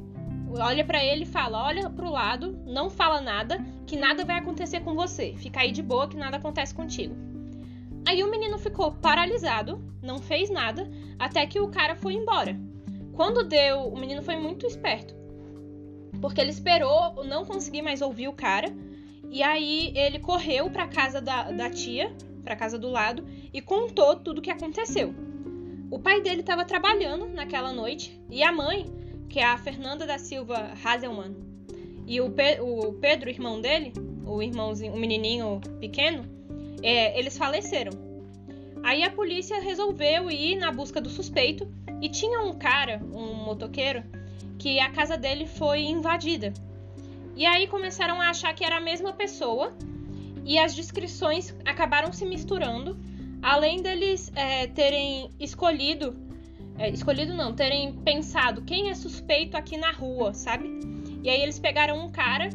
olha para ele e fala: olha para o lado, não fala nada, que nada vai acontecer com você. Fica aí de boa, que nada acontece contigo. Aí o menino ficou paralisado, não fez nada, até que o cara foi embora. Quando deu, o menino foi muito esperto, porque ele esperou não conseguir mais ouvir o cara, e aí ele correu para casa da, da tia, para casa do lado, e contou tudo o que aconteceu. O pai dele estava trabalhando naquela noite e a mãe, que é a Fernanda da Silva Hazelman, e o, Pe o Pedro, irmão dele, o irmãozinho, o menininho pequeno, é, eles faleceram. Aí a polícia resolveu ir na busca do suspeito e tinha um cara, um motoqueiro, que a casa dele foi invadida. E aí começaram a achar que era a mesma pessoa e as descrições acabaram se misturando, além deles é, terem escolhido, é, escolhido não, terem pensado quem é suspeito aqui na rua, sabe? E aí eles pegaram um cara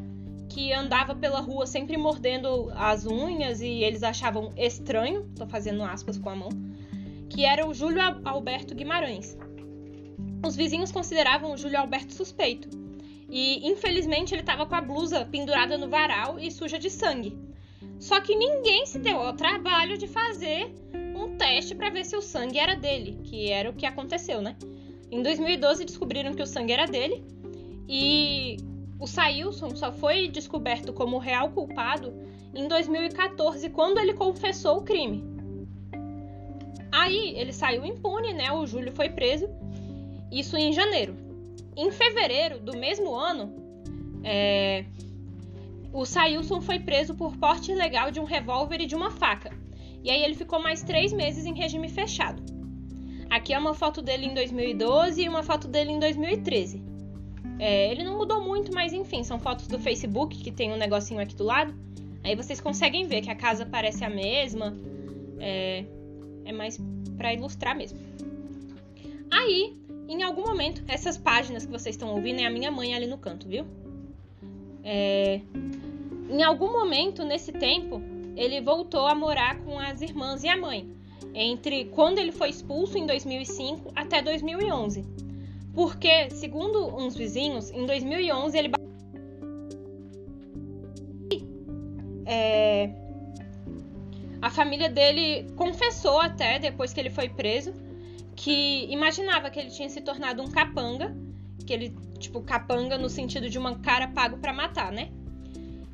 que andava pela rua sempre mordendo as unhas e eles achavam estranho, tô fazendo aspas com a mão, que era o Júlio Alberto Guimarães. Os vizinhos consideravam o Júlio Alberto suspeito. E infelizmente ele estava com a blusa pendurada no varal e suja de sangue. Só que ninguém se deu ao trabalho de fazer um teste para ver se o sangue era dele, que era o que aconteceu, né? Em 2012 descobriram que o sangue era dele e o Sailson só foi descoberto como real culpado em 2014, quando ele confessou o crime. Aí ele saiu impune, né? O Júlio foi preso, isso em janeiro. Em fevereiro do mesmo ano, é... o Sailson foi preso por porte ilegal de um revólver e de uma faca. E aí ele ficou mais três meses em regime fechado. Aqui é uma foto dele em 2012 e uma foto dele em 2013. É, ele não mudou muito, mas enfim, são fotos do Facebook que tem um negocinho aqui do lado. Aí vocês conseguem ver que a casa parece a mesma. É, é mais para ilustrar mesmo. Aí, em algum momento, essas páginas que vocês estão ouvindo é a minha mãe ali no canto, viu? É, em algum momento nesse tempo, ele voltou a morar com as irmãs e a mãe, entre quando ele foi expulso em 2005 até 2011. Porque, segundo uns vizinhos, em 2011 ele é... a família dele confessou até depois que ele foi preso que imaginava que ele tinha se tornado um capanga, que ele tipo capanga no sentido de uma cara pago para matar, né?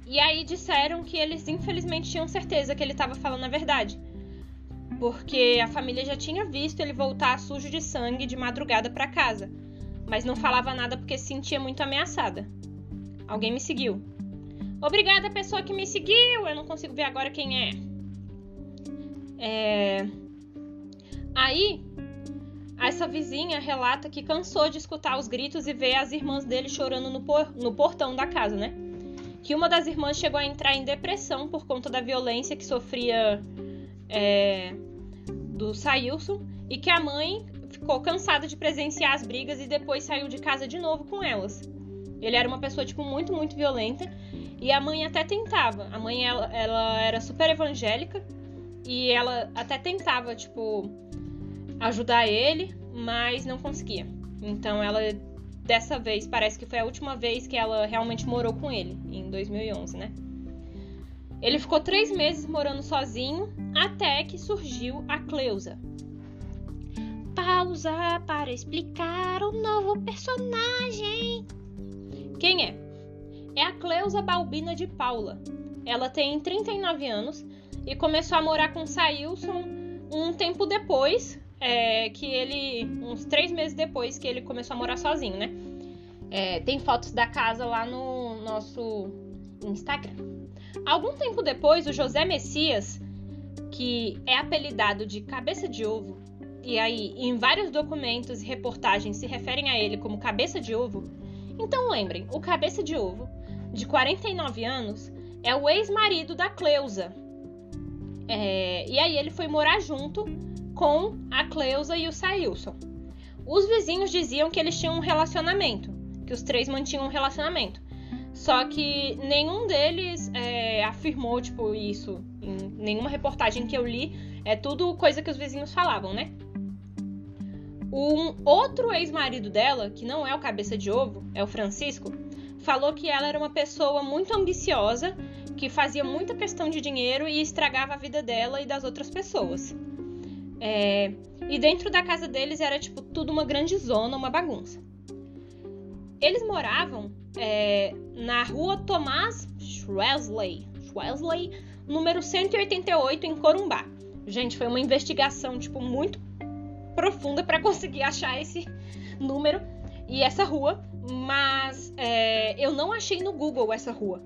E aí disseram que eles infelizmente tinham certeza que ele estava falando a verdade. Porque a família já tinha visto ele voltar sujo de sangue de madrugada para casa mas não falava nada porque se sentia muito ameaçada. Alguém me seguiu. Obrigada, pessoa que me seguiu. Eu não consigo ver agora quem é. É. Aí, essa vizinha relata que cansou de escutar os gritos e ver as irmãs dele chorando no, por... no portão da casa, né? Que uma das irmãs chegou a entrar em depressão por conta da violência que sofria é... do Sailson e que a mãe ficou cansado de presenciar as brigas e depois saiu de casa de novo com elas. Ele era uma pessoa, tipo, muito, muito violenta. E a mãe até tentava. A mãe, ela, ela era super evangélica. E ela até tentava, tipo, ajudar ele, mas não conseguia. Então ela, dessa vez, parece que foi a última vez que ela realmente morou com ele, em 2011, né? Ele ficou três meses morando sozinho, até que surgiu a Cleusa, pausa para explicar o novo personagem. Quem é? É a Cleusa Balbina de Paula. Ela tem 39 anos e começou a morar com Sailson um tempo depois, é, que ele. uns três meses depois que ele começou a morar sozinho, né? É, tem fotos da casa lá no nosso Instagram. Algum tempo depois, o José Messias, que é apelidado de Cabeça de Ovo, e aí em vários documentos e reportagens se referem a ele como Cabeça de Ovo, então lembrem, o Cabeça de Ovo, de 49 anos, é o ex-marido da Cleusa. É, e aí ele foi morar junto com a Cleusa e o Sailson. Os vizinhos diziam que eles tinham um relacionamento, que os três mantinham um relacionamento. Só que nenhum deles é, afirmou, tipo, isso. Em nenhuma reportagem que eu li, é tudo coisa que os vizinhos falavam, né? Um outro ex-marido dela, que não é o cabeça de ovo, é o Francisco, falou que ela era uma pessoa muito ambiciosa, que fazia muita questão de dinheiro e estragava a vida dela e das outras pessoas. É... E dentro da casa deles era tipo tudo uma grande zona, uma bagunça. Eles moravam é, na rua Tomás Schwesley, Schwesley, número 188 em Corumbá. Gente, foi uma investigação tipo muito profunda para conseguir achar esse número e essa rua, mas é, eu não achei no Google essa rua.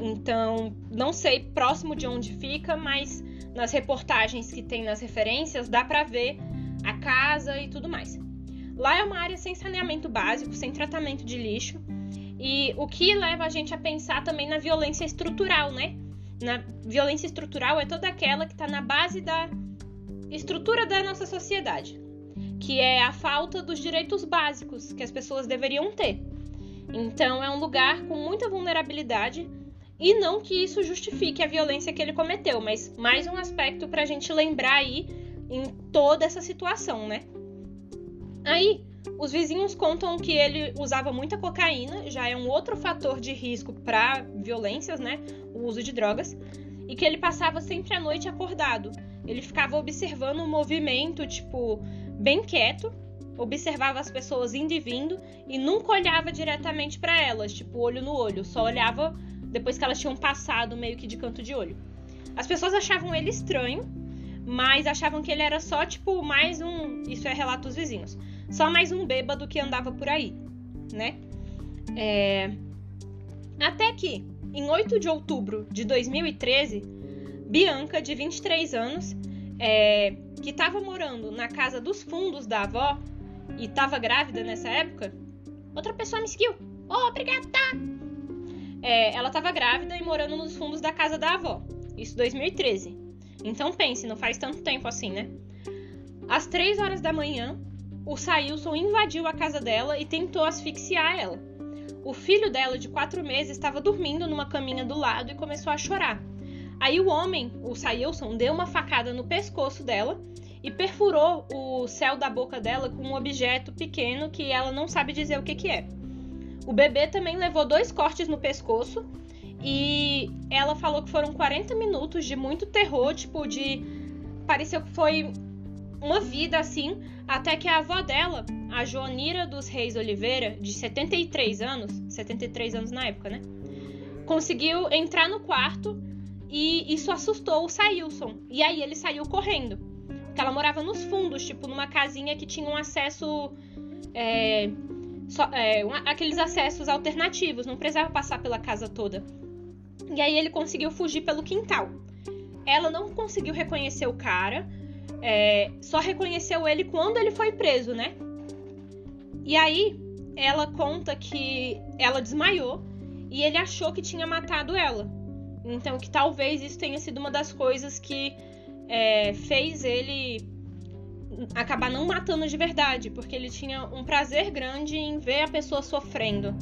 Então, não sei próximo de onde fica, mas nas reportagens que tem nas referências dá para ver a casa e tudo mais. Lá é uma área sem saneamento básico, sem tratamento de lixo, e o que leva a gente a pensar também na violência estrutural, né? Na violência estrutural é toda aquela que está na base da estrutura da nossa sociedade, que é a falta dos direitos básicos que as pessoas deveriam ter. Então, é um lugar com muita vulnerabilidade e não que isso justifique a violência que ele cometeu, mas mais um aspecto para a gente lembrar aí em toda essa situação, né? Aí, os vizinhos contam que ele usava muita cocaína, já é um outro fator de risco para violências, né? O uso de drogas, e que ele passava sempre a noite acordado ele ficava observando o movimento, tipo, bem quieto, observava as pessoas indo e vindo e nunca olhava diretamente para elas, tipo, olho no olho, só olhava depois que elas tinham passado meio que de canto de olho. As pessoas achavam ele estranho, mas achavam que ele era só, tipo, mais um. Isso é relato dos vizinhos. Só mais um bêbado que andava por aí, né? É... Até que, em 8 de outubro de 2013, Bianca, de 23 anos, é, que estava morando na casa dos fundos da avó e estava grávida nessa época. Outra pessoa me seguiu. Obrigada! É, ela estava grávida e morando nos fundos da casa da avó. Isso 2013. Então pense, não faz tanto tempo assim, né? Às 3 horas da manhã, o Sailson invadiu a casa dela e tentou asfixiar ela. O filho dela, de 4 meses, estava dormindo numa caminha do lado e começou a chorar. Aí o homem, o Sailson, deu uma facada no pescoço dela e perfurou o céu da boca dela com um objeto pequeno que ela não sabe dizer o que, que é. O bebê também levou dois cortes no pescoço e ela falou que foram 40 minutos de muito terror, tipo, de. Pareceu que foi uma vida assim, até que a avó dela, a Joanira dos Reis Oliveira, de 73 anos, 73 anos na época, né? Conseguiu entrar no quarto e isso assustou o Sailson. E aí ele saiu correndo. Porque ela morava nos fundos, tipo, numa casinha que tinha um acesso. É, só, é, aqueles acessos alternativos, não precisava passar pela casa toda. E aí ele conseguiu fugir pelo quintal. Ela não conseguiu reconhecer o cara, é, só reconheceu ele quando ele foi preso, né? E aí ela conta que ela desmaiou e ele achou que tinha matado ela. Então, que talvez isso tenha sido uma das coisas que é, fez ele acabar não matando de verdade, porque ele tinha um prazer grande em ver a pessoa sofrendo.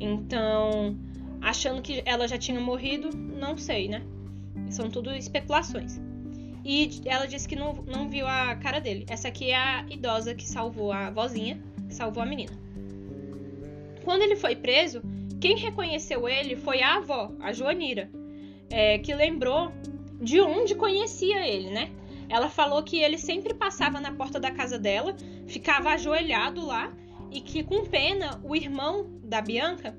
Então, achando que ela já tinha morrido, não sei, né? São tudo especulações. E ela disse que não, não viu a cara dele. Essa aqui é a idosa que salvou a vozinha, que salvou a menina. Quando ele foi preso, quem reconheceu ele foi a avó, a Joanira é, que lembrou de onde conhecia ele, né? Ela falou que ele sempre passava na porta da casa dela, ficava ajoelhado lá e que, com pena, o irmão da Bianca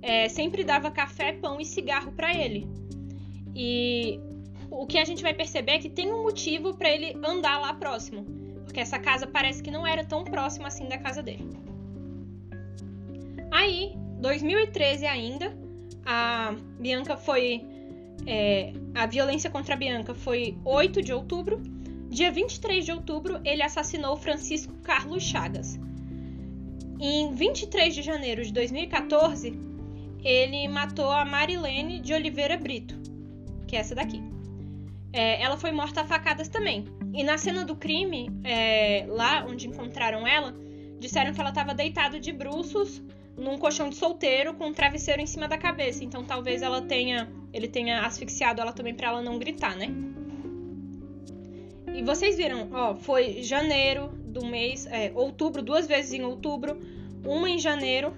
é, sempre dava café, pão e cigarro para ele. E o que a gente vai perceber é que tem um motivo para ele andar lá próximo, porque essa casa parece que não era tão próxima assim da casa dele. Aí, 2013 ainda, a Bianca foi. É, a violência contra Bianca foi 8 de outubro. Dia 23 de outubro, ele assassinou Francisco Carlos Chagas. Em 23 de janeiro de 2014, ele matou a Marilene de Oliveira Brito, que é essa daqui. É, ela foi morta a facadas também. E na cena do crime, é, lá onde encontraram ela, disseram que ela estava deitada de bruços num colchão de solteiro com um travesseiro em cima da cabeça. Então talvez ela tenha, ele tenha asfixiado ela também para ela não gritar, né? E vocês viram, ó, foi janeiro do mês, é, outubro, duas vezes em outubro, uma em janeiro,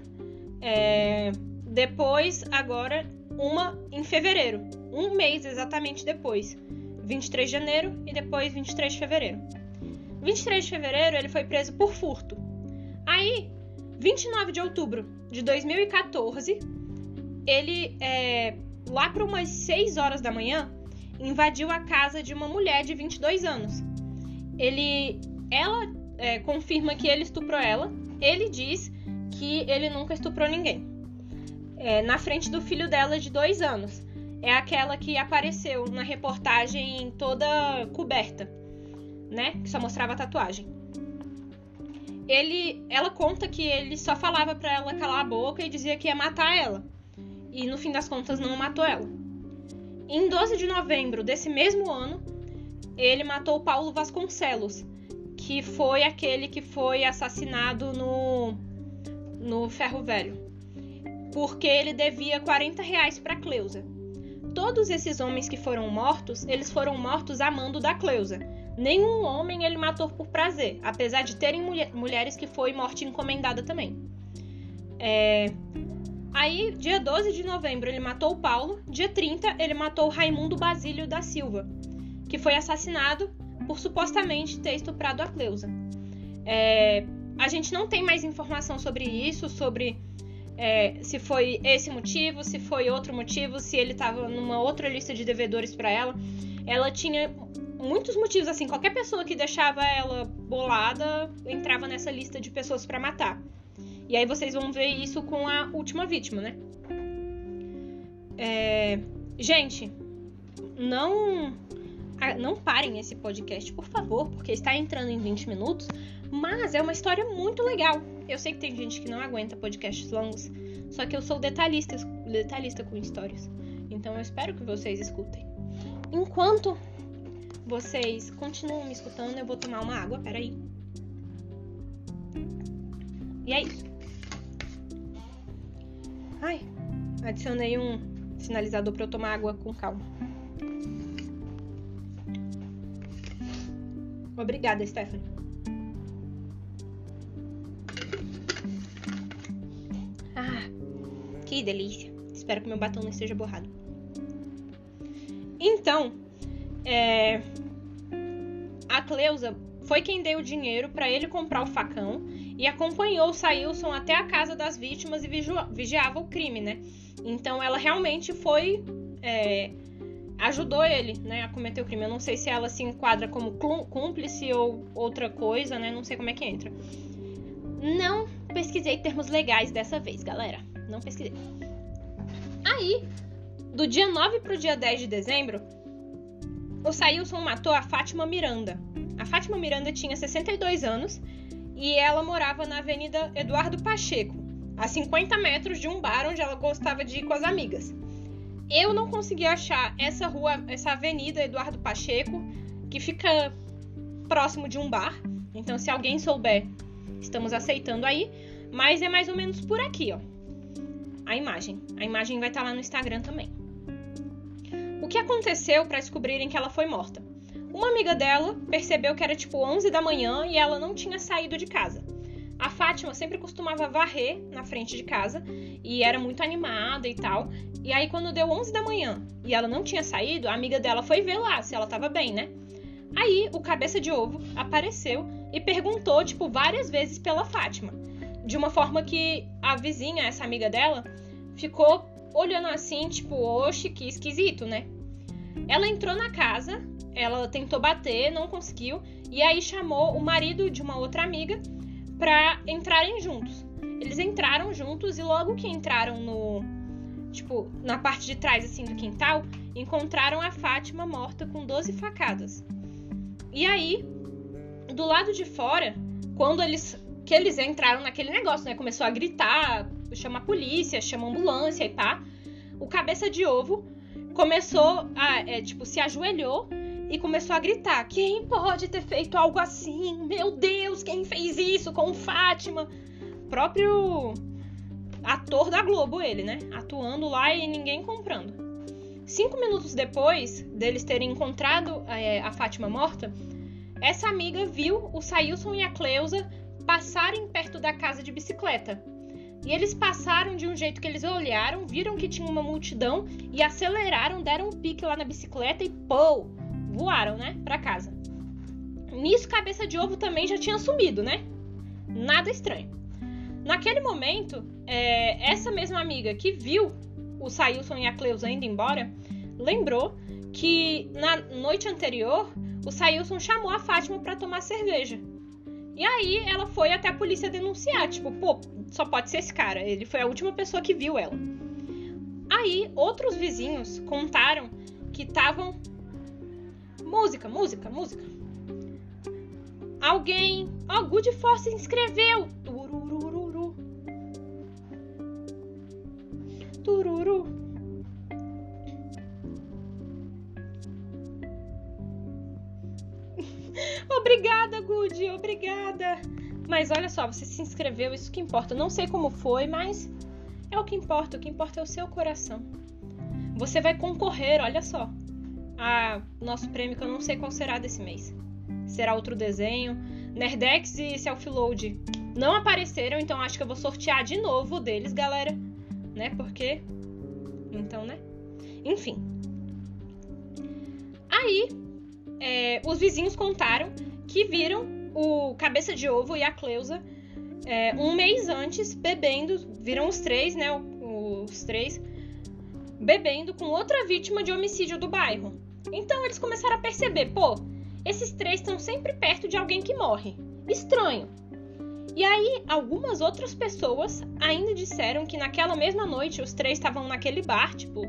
é, depois, agora, uma em fevereiro, um mês exatamente depois, 23 de janeiro e depois 23 de fevereiro. 23 de fevereiro ele foi preso por furto. Aí, 29 de outubro de 2014, ele, é, lá para umas 6 horas da manhã, invadiu a casa de uma mulher de 22 anos. Ele, ela é, confirma que ele estuprou ela. Ele diz que ele nunca estuprou ninguém. É, na frente do filho dela de dois anos. É aquela que apareceu na reportagem toda coberta, né? Que só mostrava a tatuagem. Ele, ela conta que ele só falava para ela calar a boca e dizia que ia matar ela. E no fim das contas não matou ela. Em 12 de novembro desse mesmo ano, ele matou Paulo Vasconcelos, que foi aquele que foi assassinado no, no Ferro Velho, porque ele devia 40 reais para Cleusa. Todos esses homens que foram mortos, eles foram mortos a mando da Cleusa. Nenhum homem ele matou por prazer, apesar de terem mulher, mulheres que foi morte encomendada também. É, Aí, dia 12 de novembro, ele matou o Paulo. Dia 30, ele matou Raimundo Basílio da Silva, que foi assassinado por supostamente ter estuprado a Cleusa. É, a gente não tem mais informação sobre isso, sobre é, se foi esse motivo, se foi outro motivo, se ele estava numa outra lista de devedores para ela. Ela tinha muitos motivos, assim, qualquer pessoa que deixava ela bolada entrava nessa lista de pessoas para matar. E aí vocês vão ver isso com a última vítima, né? É... Gente, não não parem esse podcast, por favor, porque está entrando em 20 minutos, mas é uma história muito legal. Eu sei que tem gente que não aguenta podcasts longos, só que eu sou detalhista, detalhista com histórias. Então eu espero que vocês escutem. Enquanto vocês continuam me escutando, eu vou tomar uma água, peraí. E é isso. Ai, adicionei um sinalizador para eu tomar água com calma. Obrigada, Stephanie. Ah, que delícia. Espero que meu batom não esteja borrado. Então, é, a Cleusa foi quem deu o dinheiro para ele comprar o facão e acompanhou o Sailson até a casa das vítimas e vigiava o crime, né? Então ela realmente foi. É, ajudou ele né, a cometer o crime. Eu não sei se ela se enquadra como cúmplice ou outra coisa, né? Não sei como é que entra. Não pesquisei termos legais dessa vez, galera. Não pesquisei. Aí, do dia 9 pro dia 10 de dezembro, o Sailson matou a Fátima Miranda. A Fátima Miranda tinha 62 anos e ela morava na Avenida Eduardo Pacheco, a 50 metros de um bar onde ela gostava de ir com as amigas. Eu não consegui achar essa rua, essa Avenida Eduardo Pacheco, que fica próximo de um bar. Então, se alguém souber, estamos aceitando aí. Mas é mais ou menos por aqui, ó. A imagem. A imagem vai estar lá no Instagram também. O que aconteceu para descobrirem que ela foi morta? Uma amiga dela percebeu que era tipo 11 da manhã e ela não tinha saído de casa. A Fátima sempre costumava varrer na frente de casa e era muito animada e tal. E aí, quando deu 11 da manhã e ela não tinha saído, a amiga dela foi ver lá se ela tava bem, né? Aí, o cabeça de ovo apareceu e perguntou, tipo, várias vezes pela Fátima. De uma forma que a vizinha, essa amiga dela, ficou olhando assim, tipo, oxe, que esquisito, né? Ela entrou na casa ela tentou bater, não conseguiu, e aí chamou o marido de uma outra amiga para entrarem juntos. eles entraram juntos e logo que entraram no. Tipo, na parte de trás, assim, do quintal, encontraram a Fátima morta com 12 facadas. E aí, do lado de fora, quando eles. Que eles entraram naquele negócio, né? Começou a gritar, chama a polícia, chama a ambulância e pá. O cabeça de ovo começou a, é, tipo, se ajoelhou e começou a gritar: Quem pode ter feito algo assim? Meu Deus, quem fez isso com Fátima? Próprio ator da Globo, ele, né? Atuando lá e ninguém comprando. Cinco minutos depois deles terem encontrado é, a Fátima morta, essa amiga viu o Sailson e a Cleusa passarem perto da casa de bicicleta. E eles passaram de um jeito que eles olharam, viram que tinha uma multidão e aceleraram, deram um pique lá na bicicleta e pô, voaram, né, para casa. Nisso, cabeça de ovo também já tinha sumido, né? Nada estranho. Naquele momento, é, essa mesma amiga que viu o Sailson e a Cleusa indo embora, lembrou que na noite anterior o Sailson chamou a Fátima para tomar cerveja. E aí ela foi até a polícia denunciar, tipo, pô, só pode ser esse cara, ele foi a última pessoa que viu ela. Aí outros vizinhos contaram que estavam música, música, música. Alguém, ó, oh, Good Force se inscreveu. Turururu. Tururu. Obrigada, Good, obrigada. Mas olha só, você se inscreveu, isso que importa. Não sei como foi, mas é o que importa. O que importa é o seu coração. Você vai concorrer, olha só, a nosso prêmio que eu não sei qual será desse mês. Será outro desenho. Nerdex e Selfload não apareceram, então acho que eu vou sortear de novo deles, galera. Né? Porque. Então, né? Enfim. Aí, é, os vizinhos contaram que viram o Cabeça de Ovo e a Cleusa é, um mês antes bebendo, viram os três, né? Os três bebendo com outra vítima de homicídio do bairro. Então eles começaram a perceber, pô, esses três estão sempre perto de alguém que morre. Estranho. E aí, algumas outras pessoas ainda disseram que naquela mesma noite os três estavam naquele bar, tipo,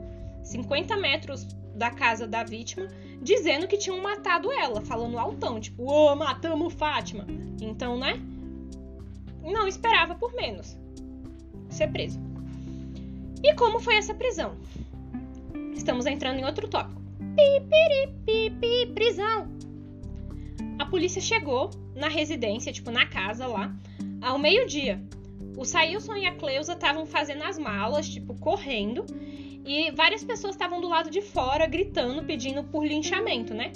50 metros da casa da vítima, dizendo que tinham matado ela, falando altão, tipo, ô, oh, matamos Fátima. Então, né? Não esperava por menos ser preso. E como foi essa prisão? Estamos entrando em outro tópico. Pi, prisão. A polícia chegou na residência, tipo, na casa lá, ao meio-dia. O Sailson e a Cleusa estavam fazendo as malas, tipo, correndo, e várias pessoas estavam do lado de fora gritando, pedindo por linchamento, né?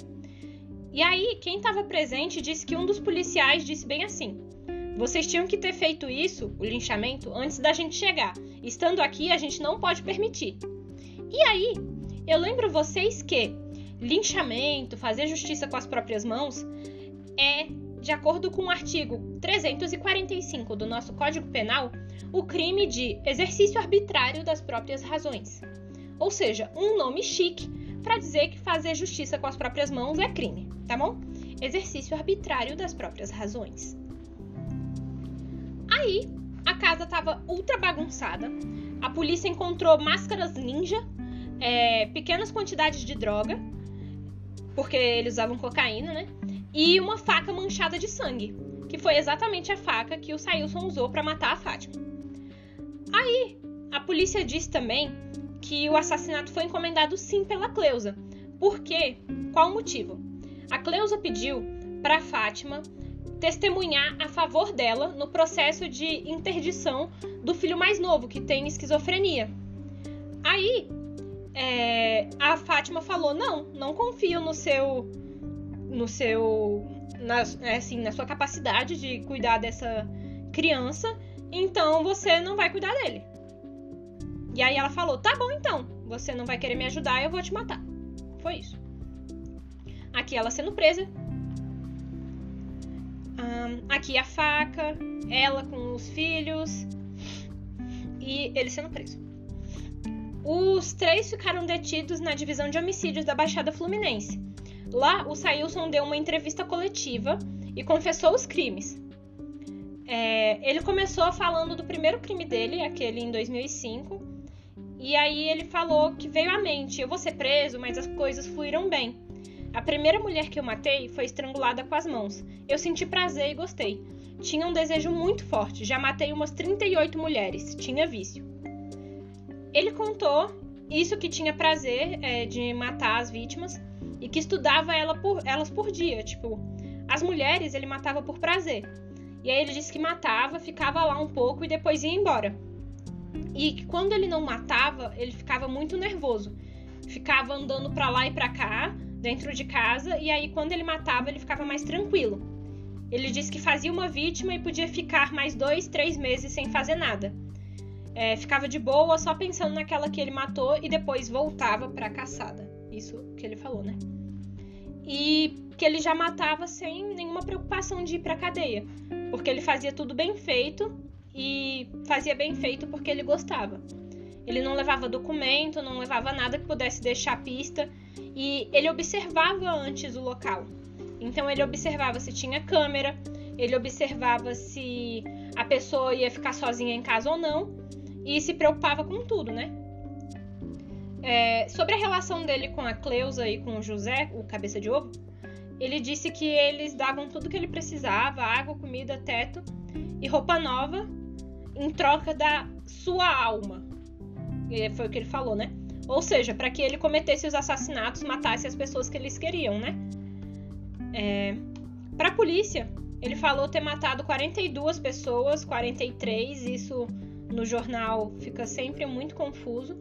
E aí, quem estava presente disse que um dos policiais disse bem assim: Vocês tinham que ter feito isso, o linchamento, antes da gente chegar. Estando aqui, a gente não pode permitir. E aí, eu lembro vocês que linchamento, fazer justiça com as próprias mãos, é, de acordo com o artigo 345 do nosso Código Penal, o crime de exercício arbitrário das próprias razões. Ou seja, um nome chique para dizer que fazer justiça com as próprias mãos é crime, tá bom? Exercício arbitrário das próprias razões. Aí, a casa estava ultra bagunçada. A polícia encontrou máscaras ninja, é, pequenas quantidades de droga, porque eles usavam cocaína, né? E uma faca manchada de sangue, que foi exatamente a faca que o Sailson usou para matar a Fátima. Aí, a polícia disse também que o assassinato foi encomendado sim pela Cleusa. Por quê? Qual o motivo? A Cleusa pediu para Fátima testemunhar a favor dela no processo de interdição do filho mais novo, que tem esquizofrenia. Aí, é, a Fátima falou: Não, não confio no seu. No seu. Na, é, assim, na sua capacidade de cuidar dessa criança, então você não vai cuidar dele. E aí ela falou: tá bom então, você não vai querer me ajudar, eu vou te matar. Foi isso. Aqui ela sendo presa. Um, aqui a faca, ela com os filhos e ele sendo preso. Os três ficaram detidos na divisão de homicídios da Baixada Fluminense. Lá, o Sailson deu uma entrevista coletiva e confessou os crimes. É, ele começou falando do primeiro crime dele, aquele em 2005. E aí ele falou que veio à mente: eu vou ser preso, mas as coisas fluíram bem. A primeira mulher que eu matei foi estrangulada com as mãos. Eu senti prazer e gostei. Tinha um desejo muito forte. Já matei umas 38 mulheres. Tinha vício. Ele contou isso que tinha prazer é, de matar as vítimas e que estudava ela por, elas por dia. Tipo, as mulheres ele matava por prazer. E aí ele disse que matava, ficava lá um pouco e depois ia embora. E que quando ele não matava, ele ficava muito nervoso. Ficava andando para lá e para cá, dentro de casa, e aí quando ele matava, ele ficava mais tranquilo. Ele disse que fazia uma vítima e podia ficar mais dois, três meses sem fazer nada. É, ficava de boa só pensando naquela que ele matou e depois voltava para a caçada. Isso que ele falou, né? E que ele já matava sem nenhuma preocupação de ir para cadeia, porque ele fazia tudo bem feito e fazia bem feito porque ele gostava. Ele não levava documento, não levava nada que pudesse deixar pista e ele observava antes o local. Então ele observava se tinha câmera, ele observava se a pessoa ia ficar sozinha em casa ou não e se preocupava com tudo, né? É, sobre a relação dele com a Cleusa e com o José, o cabeça de ovo, ele disse que eles davam tudo que ele precisava: água, comida, teto e roupa nova em troca da sua alma. E foi o que ele falou, né? Ou seja, para que ele cometesse os assassinatos, matasse as pessoas que eles queriam, né? É... Para a polícia, ele falou ter matado 42 pessoas, 43. Isso no jornal fica sempre muito confuso.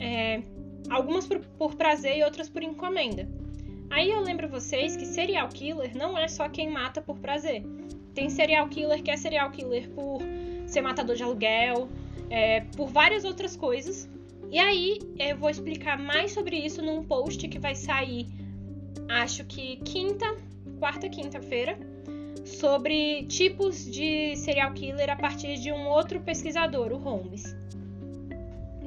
É... Algumas por, por prazer e outras por encomenda. Aí eu lembro vocês que serial killer não é só quem mata por prazer. Tem serial killer que é serial killer por ser matador de aluguel, é, por várias outras coisas. E aí eu vou explicar mais sobre isso num post que vai sair, acho que quinta, quarta, quinta-feira, sobre tipos de serial killer a partir de um outro pesquisador, o Holmes.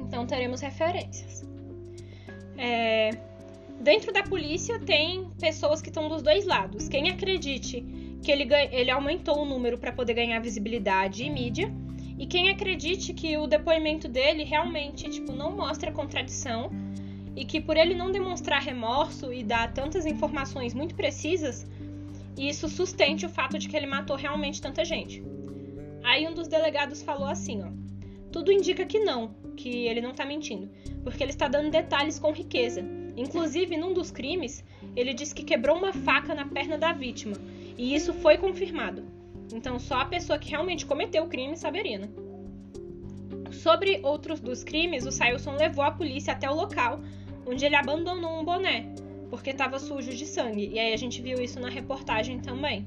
Então teremos referências. É, Dentro da polícia tem pessoas que estão dos dois lados. Quem acredite que ele, ele aumentou o número para poder ganhar visibilidade e mídia, e quem acredite que o depoimento dele realmente tipo, não mostra contradição e que por ele não demonstrar remorso e dar tantas informações muito precisas, isso sustente o fato de que ele matou realmente tanta gente. Aí um dos delegados falou assim, ó: "Tudo indica que não, que ele não tá mentindo, porque ele está dando detalhes com riqueza. Inclusive, num dos crimes, ele diz que quebrou uma faca na perna da vítima, e isso foi confirmado. Então, só a pessoa que realmente cometeu o crime saberia, né? Sobre outros dos crimes, o Sailson levou a polícia até o local, onde ele abandonou um boné, porque estava sujo de sangue, e aí a gente viu isso na reportagem também.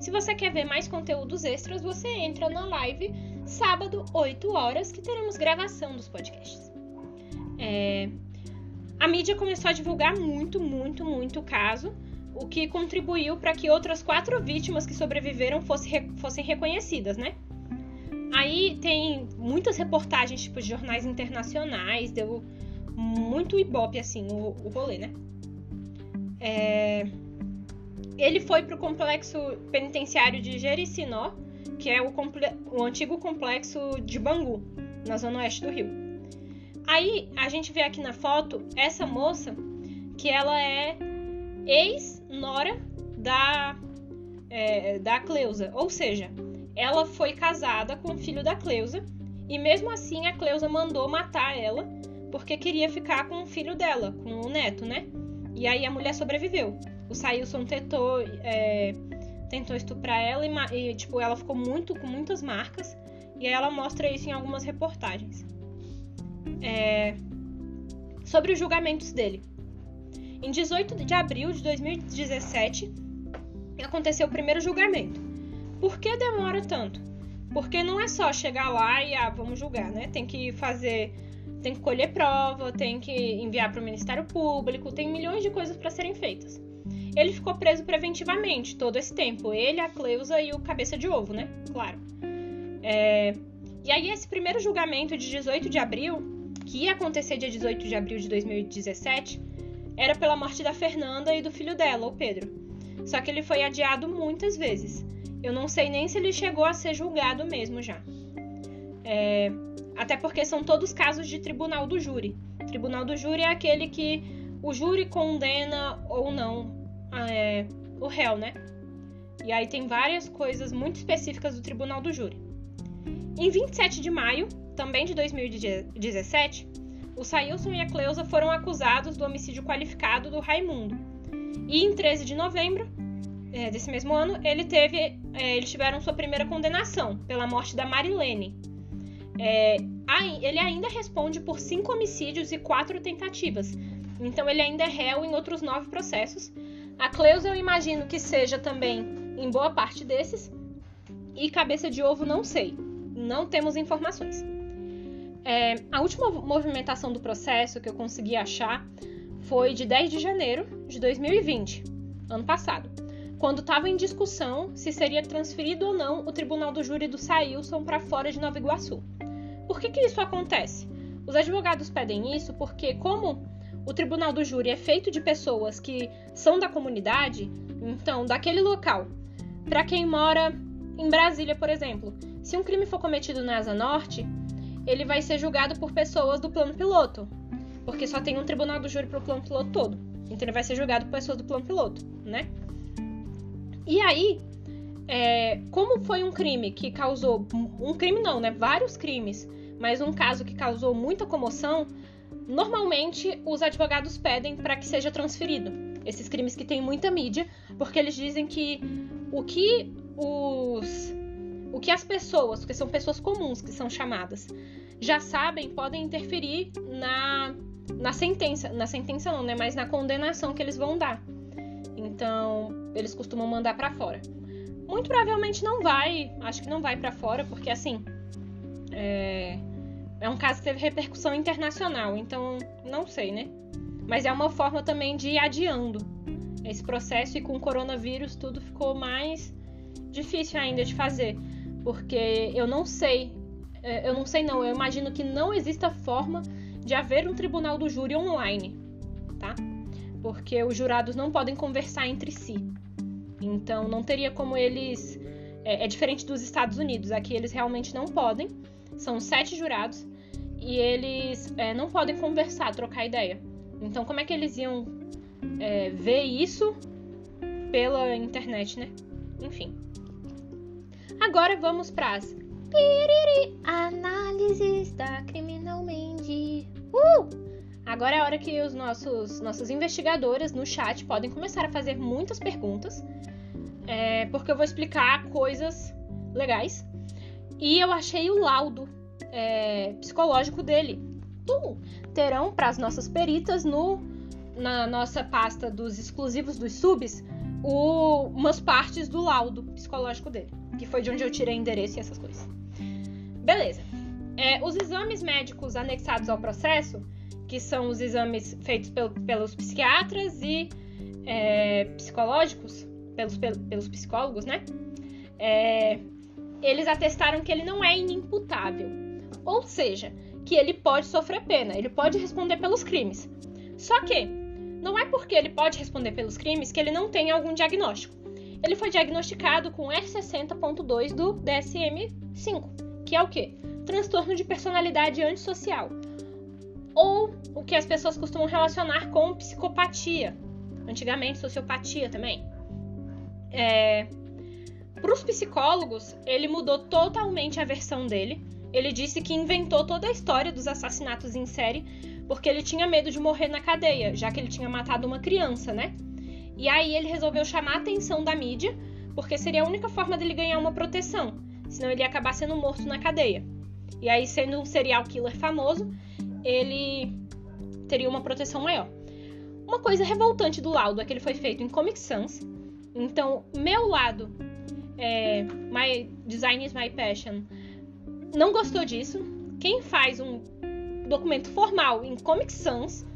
Se você quer ver mais conteúdos extras, você entra na live sábado, 8 horas, que teremos gravação dos podcasts. É, a mídia começou a divulgar muito, muito, muito o caso, o que contribuiu para que outras quatro vítimas que sobreviveram fossem, fossem reconhecidas, né? Aí tem muitas reportagens, tipo, de jornais internacionais, deu muito ibope, assim, o, o rolê, né? É... Ele foi para o complexo penitenciário de Jericinó, que é o, o antigo complexo de Bangu, na zona oeste do Rio. Aí a gente vê aqui na foto essa moça que ela é ex-nora da, é, da Cleusa. Ou seja, ela foi casada com o filho da Cleusa e mesmo assim a Cleusa mandou matar ela porque queria ficar com o filho dela, com o neto, né? E aí a mulher sobreviveu. O Sailson tentou, é, tentou estuprar ela e, e, tipo, ela ficou muito com muitas marcas. E aí ela mostra isso em algumas reportagens é, sobre os julgamentos dele. Em 18 de abril de 2017, aconteceu o primeiro julgamento. Por que demora tanto? Porque não é só chegar lá e ah, vamos julgar, né? Tem que fazer, tem que colher prova, tem que enviar para o Ministério Público, tem milhões de coisas para serem feitas. Ele ficou preso preventivamente todo esse tempo, ele, a Cleusa e o Cabeça de Ovo, né? Claro. É... E aí, esse primeiro julgamento de 18 de abril que ia acontecer dia 18 de abril de 2017 era pela morte da Fernanda e do filho dela, o Pedro. Só que ele foi adiado muitas vezes. eu não sei nem se ele chegou a ser julgado mesmo já. É, até porque são todos casos de tribunal do júri. Tribunal do júri é aquele que o júri condena ou não é, o réu, né? E aí tem várias coisas muito específicas do tribunal do júri. Em 27 de maio, também de 2017, o Sailson e a Cleusa foram acusados do homicídio qualificado do Raimundo. E em 13 de novembro é, desse mesmo ano, ele teve, é, eles tiveram sua primeira condenação pela morte da Marilene. É, ele ainda responde por cinco homicídios e quatro tentativas. Então ele ainda é réu em outros nove processos. A Cleusa eu imagino que seja também em boa parte desses. E cabeça de ovo não sei. Não temos informações. É, a última movimentação do processo que eu consegui achar foi de 10 de janeiro de 2020, ano passado quando estava em discussão se seria transferido ou não o tribunal do júri do Sailson para fora de Nova Iguaçu. Por que, que isso acontece? Os advogados pedem isso porque, como o tribunal do júri é feito de pessoas que são da comunidade, então, daquele local, para quem mora em Brasília, por exemplo, se um crime for cometido na Asa Norte, ele vai ser julgado por pessoas do plano piloto, porque só tem um tribunal do júri para o plano piloto todo. Então ele vai ser julgado por pessoas do plano piloto, né? E aí, é, como foi um crime que causou. Um crime não, né? Vários crimes, mas um caso que causou muita comoção, normalmente os advogados pedem para que seja transferido. Esses crimes que têm muita mídia, porque eles dizem que o que os. O que as pessoas, que são pessoas comuns que são chamadas, já sabem, podem interferir na, na sentença. Na sentença não, né? Mas na condenação que eles vão dar. Então, eles costumam mandar para fora. Muito provavelmente não vai, acho que não vai para fora, porque assim, é, é um caso que teve repercussão internacional, então não sei, né? Mas é uma forma também de ir adiando esse processo e com o coronavírus tudo ficou mais difícil ainda de fazer, porque eu não sei, é, eu não sei não, eu imagino que não exista forma de haver um tribunal do júri online, tá? Porque os jurados não podem conversar entre si. Então não teria como eles. É, é, diferente dos Estados Unidos. Aqui eles realmente não podem. São sete jurados e eles é, não podem conversar, trocar ideia. Então como é que eles iam é, ver isso pela internet, né? Enfim. Agora vamos para as análises da criminalmente. Uh! Agora é a hora que os nossos nossos investigadores no chat podem começar a fazer muitas perguntas, é, porque eu vou explicar coisas legais. E eu achei o laudo é, psicológico dele. Terão para as nossas peritas no na nossa pasta dos exclusivos dos subs o, umas partes do laudo psicológico dele, que foi de onde eu tirei endereço e essas coisas. Beleza. É, os exames médicos anexados ao processo que são os exames feitos pel pelos psiquiatras e é, psicológicos, pelos, pelos psicólogos, né? É, eles atestaram que ele não é inimputável. Ou seja, que ele pode sofrer pena, ele pode responder pelos crimes. Só que não é porque ele pode responder pelos crimes que ele não tem algum diagnóstico. Ele foi diagnosticado com R60.2 do DSM-5, que é o quê? Transtorno de personalidade antissocial ou o que as pessoas costumam relacionar com psicopatia. Antigamente, sociopatia também. É... Para os psicólogos, ele mudou totalmente a versão dele. Ele disse que inventou toda a história dos assassinatos em série porque ele tinha medo de morrer na cadeia, já que ele tinha matado uma criança, né? E aí ele resolveu chamar a atenção da mídia, porque seria a única forma dele ganhar uma proteção, senão ele ia acabar sendo morto na cadeia. E aí, sendo um serial killer famoso, ele teria uma proteção maior. Uma coisa revoltante do laudo é que ele foi feito em Comic Sans. Então, meu lado, é, My Design is My Passion, não gostou disso. Quem faz um documento formal em Comic Sans,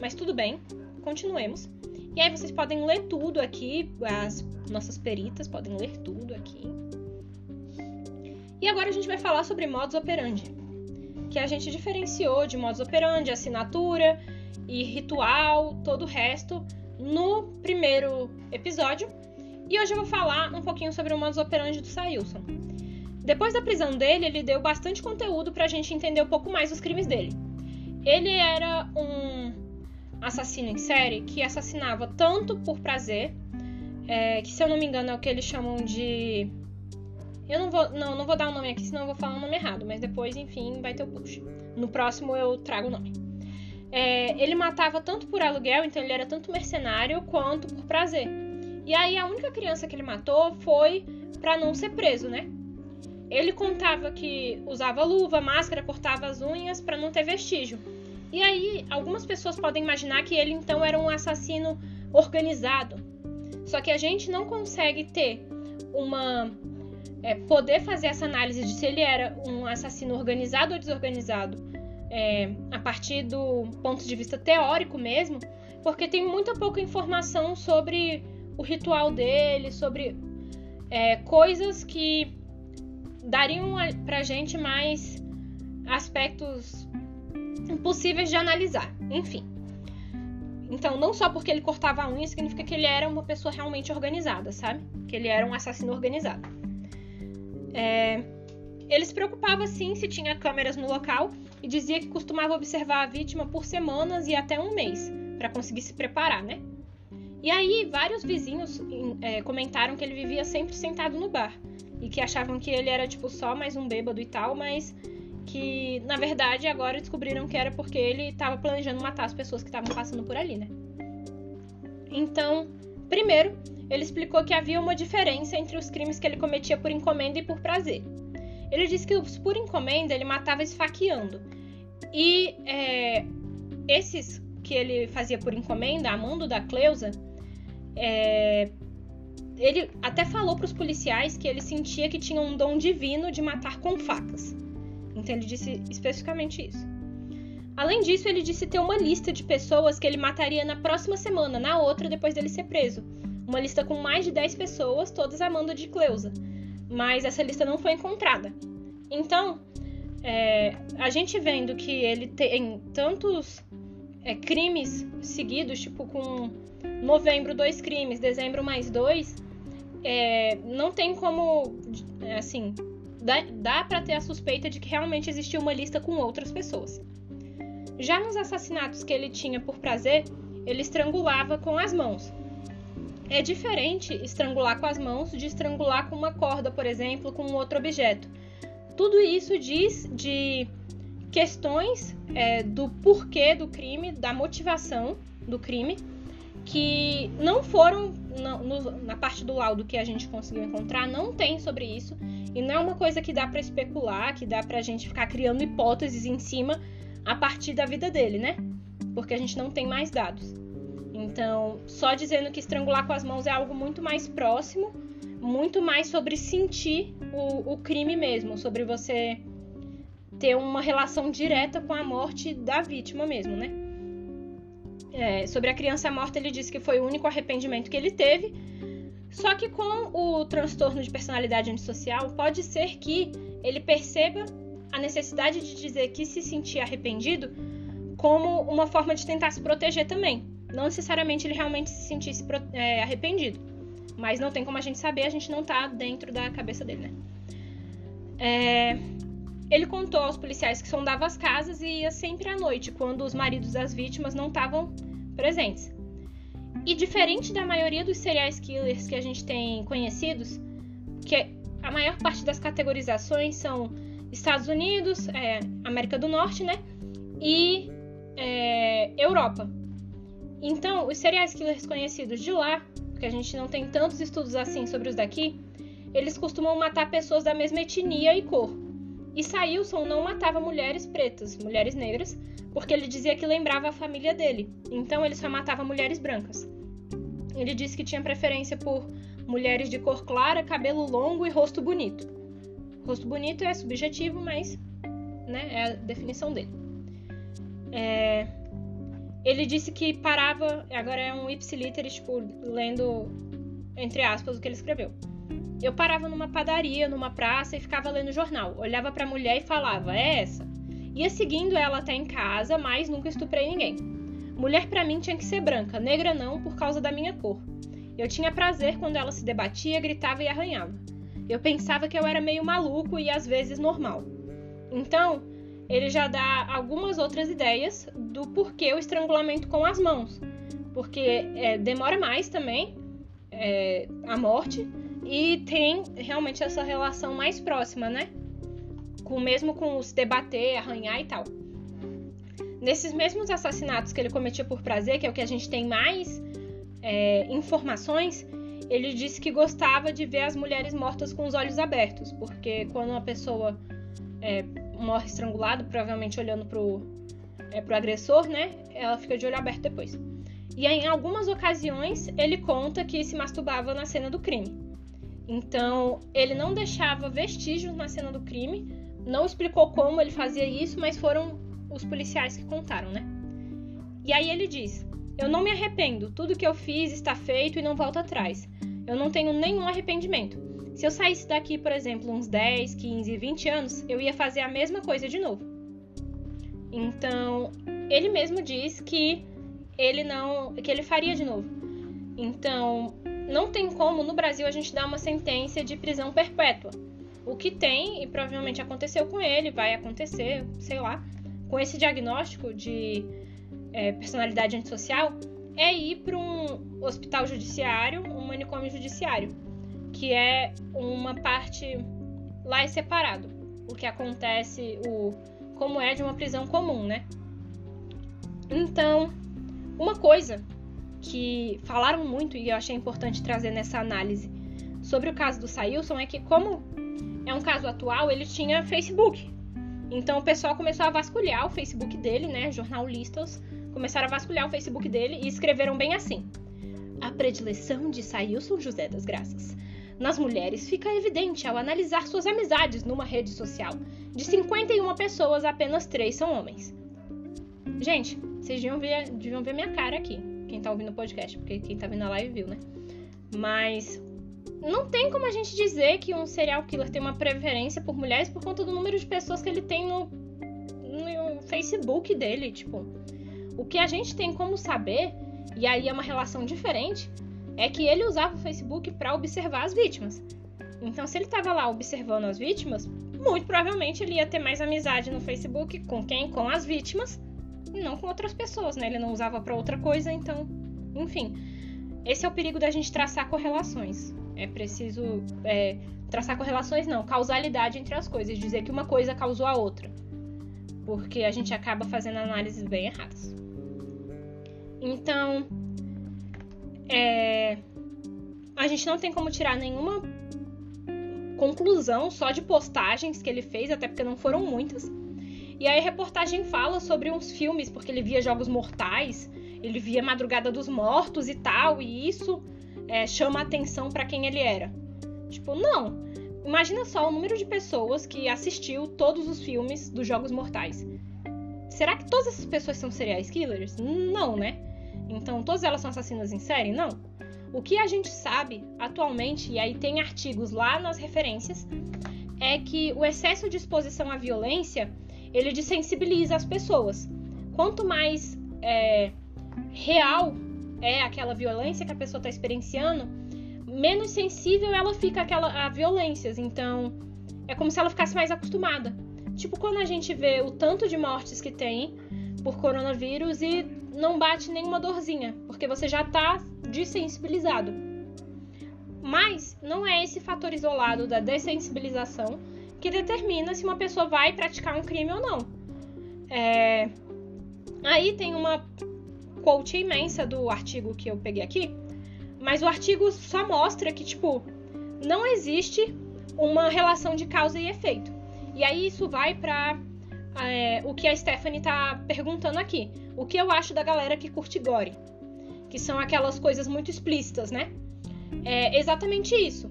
mas tudo bem, continuemos. E aí vocês podem ler tudo aqui, as nossas peritas podem ler tudo aqui. E agora a gente vai falar sobre modus operandi que a gente diferenciou de modus operandi, assinatura e ritual, todo o resto, no primeiro episódio. E hoje eu vou falar um pouquinho sobre o modus operandi do Sailson. Depois da prisão dele, ele deu bastante conteúdo pra gente entender um pouco mais os crimes dele. Ele era um assassino em série que assassinava tanto por prazer, é, que se eu não me engano é o que eles chamam de. Eu não vou, não, não vou dar o um nome aqui, senão eu vou falar o um nome errado, mas depois, enfim, vai ter o push. No próximo eu trago o nome. É, ele matava tanto por aluguel, então ele era tanto mercenário quanto por prazer. E aí a única criança que ele matou foi para não ser preso, né? Ele contava que usava luva, máscara, cortava as unhas para não ter vestígio. E aí, algumas pessoas podem imaginar que ele então era um assassino organizado. Só que a gente não consegue ter uma. É, poder fazer essa análise de se ele era um assassino organizado ou desorganizado é, a partir do ponto de vista teórico mesmo, porque tem muita pouca informação sobre o ritual dele, sobre é, coisas que dariam pra gente mais aspectos impossíveis de analisar. Enfim. Então, não só porque ele cortava a unha significa que ele era uma pessoa realmente organizada, sabe? Que ele era um assassino organizado. É... Ele se preocupava sim se tinha câmeras no local e dizia que costumava observar a vítima por semanas e até um mês para conseguir se preparar, né? E aí, vários vizinhos é, comentaram que ele vivia sempre sentado no bar e que achavam que ele era tipo só mais um bêbado e tal, mas que na verdade agora descobriram que era porque ele estava planejando matar as pessoas que estavam passando por ali, né? Então, primeiro, ele explicou que havia uma diferença entre os crimes que ele cometia por encomenda e por prazer. Ele disse que os por encomenda ele matava esfaqueando. E é, esses que ele fazia por encomenda, a mando da Cleusa, é, ele até falou para os policiais que ele sentia que tinha um dom divino de matar com facas. Então ele disse especificamente isso. Além disso, ele disse ter uma lista de pessoas que ele mataria na próxima semana, na outra, depois dele ser preso. Uma lista com mais de 10 pessoas, todas amando de Cleusa. Mas essa lista não foi encontrada. Então, é, a gente vendo que ele tem tantos é, crimes seguidos, tipo com novembro dois crimes, dezembro mais dois, é, não tem como, é, assim, dá, dá para ter a suspeita de que realmente existia uma lista com outras pessoas. Já nos assassinatos que ele tinha por prazer, ele estrangulava com as mãos. É diferente estrangular com as mãos de estrangular com uma corda, por exemplo, com um outro objeto. Tudo isso diz de questões é, do porquê do crime, da motivação do crime, que não foram na, no, na parte do laudo que a gente conseguiu encontrar, não tem sobre isso. E não é uma coisa que dá para especular, que dá pra gente ficar criando hipóteses em cima a partir da vida dele, né? Porque a gente não tem mais dados. Então, só dizendo que estrangular com as mãos é algo muito mais próximo, muito mais sobre sentir o, o crime mesmo, sobre você ter uma relação direta com a morte da vítima mesmo, né? É, sobre a criança morta, ele disse que foi o único arrependimento que ele teve. Só que com o transtorno de personalidade antissocial, pode ser que ele perceba a necessidade de dizer que se sentia arrependido como uma forma de tentar se proteger também. Não necessariamente ele realmente se sentisse é, arrependido. Mas não tem como a gente saber, a gente não tá dentro da cabeça dele, né? É, ele contou aos policiais que sondava as casas e ia sempre à noite, quando os maridos das vítimas não estavam presentes. E diferente da maioria dos serial killers que a gente tem conhecidos, que a maior parte das categorizações são Estados Unidos, é, América do Norte, né? E é, Europa. Então, os serial killers conhecidos de lá, porque a gente não tem tantos estudos assim sobre os daqui, eles costumam matar pessoas da mesma etnia e cor. E Sailson não matava mulheres pretas, mulheres negras, porque ele dizia que lembrava a família dele. Então ele só matava mulheres brancas. Ele disse que tinha preferência por mulheres de cor clara, cabelo longo e rosto bonito. Rosto bonito é subjetivo, mas né, é a definição dele. É... Ele disse que parava, agora é um ipsiliter, tipo, lendo entre aspas o que ele escreveu. Eu parava numa padaria, numa praça e ficava lendo jornal. Olhava para a mulher e falava: "É essa". Ia seguindo ela até em casa, mas nunca estuprei ninguém. Mulher para mim tinha que ser branca, negra não, por causa da minha cor. Eu tinha prazer quando ela se debatia, gritava e arranhava. Eu pensava que eu era meio maluco e às vezes normal. Então, ele já dá algumas outras ideias do porquê o estrangulamento com as mãos. Porque é, demora mais também é, a morte e tem realmente essa relação mais próxima, né? Com, mesmo com os debater, arranhar e tal. Nesses mesmos assassinatos que ele cometia por prazer, que é o que a gente tem mais é, informações, ele disse que gostava de ver as mulheres mortas com os olhos abertos, porque quando uma pessoa é, morre estrangulada, provavelmente olhando pro, é, pro agressor, né? Ela fica de olho aberto depois. E aí, em algumas ocasiões, ele conta que se masturbava na cena do crime. Então, ele não deixava vestígios na cena do crime, não explicou como ele fazia isso, mas foram os policiais que contaram, né? E aí ele diz: Eu não me arrependo, tudo que eu fiz está feito e não volto atrás. Eu não tenho nenhum arrependimento. Se eu saísse daqui, por exemplo, uns 10, 15, 20 anos, eu ia fazer a mesma coisa de novo. Então, ele mesmo diz que ele não, que ele faria de novo. Então, não tem como no Brasil a gente dar uma sentença de prisão perpétua. O que tem, e provavelmente aconteceu com ele, vai acontecer, sei lá, com esse diagnóstico de é, personalidade antissocial, é ir para um hospital judiciário, um manicômio judiciário, que é uma parte lá é separado. O que acontece, o como é de uma prisão comum, né? Então, uma coisa que falaram muito e eu achei importante trazer nessa análise sobre o caso do Sailson é que como é um caso atual, ele tinha Facebook. Então o pessoal começou a vasculhar o Facebook dele, né? Jornalistas começaram a vasculhar o Facebook dele e escreveram bem assim: A predileção de Sailson José das Graças. Nas mulheres fica evidente ao analisar suas amizades numa rede social. De 51 pessoas, apenas 3 são homens. Gente, vocês deviam ver, deviam ver minha cara aqui. Quem tá ouvindo o podcast, porque quem tá vendo a live viu, né? Mas não tem como a gente dizer que um serial killer tem uma preferência por mulheres por conta do número de pessoas que ele tem no, no Facebook dele. Tipo, o que a gente tem como saber, e aí é uma relação diferente, é que ele usava o Facebook para observar as vítimas. Então, se ele estava lá observando as vítimas, muito provavelmente ele ia ter mais amizade no Facebook com quem? Com as vítimas, e não com outras pessoas, né? Ele não usava para outra coisa, então, enfim. Esse é o perigo da gente traçar correlações. É preciso é, traçar correlações, não, causalidade entre as coisas, dizer que uma coisa causou a outra. Porque a gente acaba fazendo análises bem erradas. Então, é, a gente não tem como tirar nenhuma conclusão só de postagens que ele fez, até porque não foram muitas. E aí a reportagem fala sobre uns filmes, porque ele via Jogos Mortais, ele via Madrugada dos Mortos e tal, e isso é, chama atenção para quem ele era. Tipo, não. Imagina só o número de pessoas que assistiu todos os filmes dos Jogos Mortais. Será que todas essas pessoas são serial killers? Não, né? Então, todas elas são assassinas em série? Não. O que a gente sabe atualmente, e aí tem artigos lá nas referências, é que o excesso de exposição à violência ele desensibiliza as pessoas. Quanto mais é, real é aquela violência que a pessoa está experienciando, menos sensível ela fica àquela, a violências. Então, é como se ela ficasse mais acostumada. Tipo quando a gente vê o tanto de mortes que tem por coronavírus e não bate nenhuma dorzinha, porque você já está desensibilizado. Mas não é esse fator isolado da dessensibilização que determina se uma pessoa vai praticar um crime ou não. É... Aí tem uma quote imensa do artigo que eu peguei aqui, mas o artigo só mostra que, tipo, não existe uma relação de causa e efeito. E aí isso vai para é, o que a Stephanie tá perguntando aqui. O que eu acho da galera que curte gore? Que são aquelas coisas muito explícitas, né? É exatamente isso.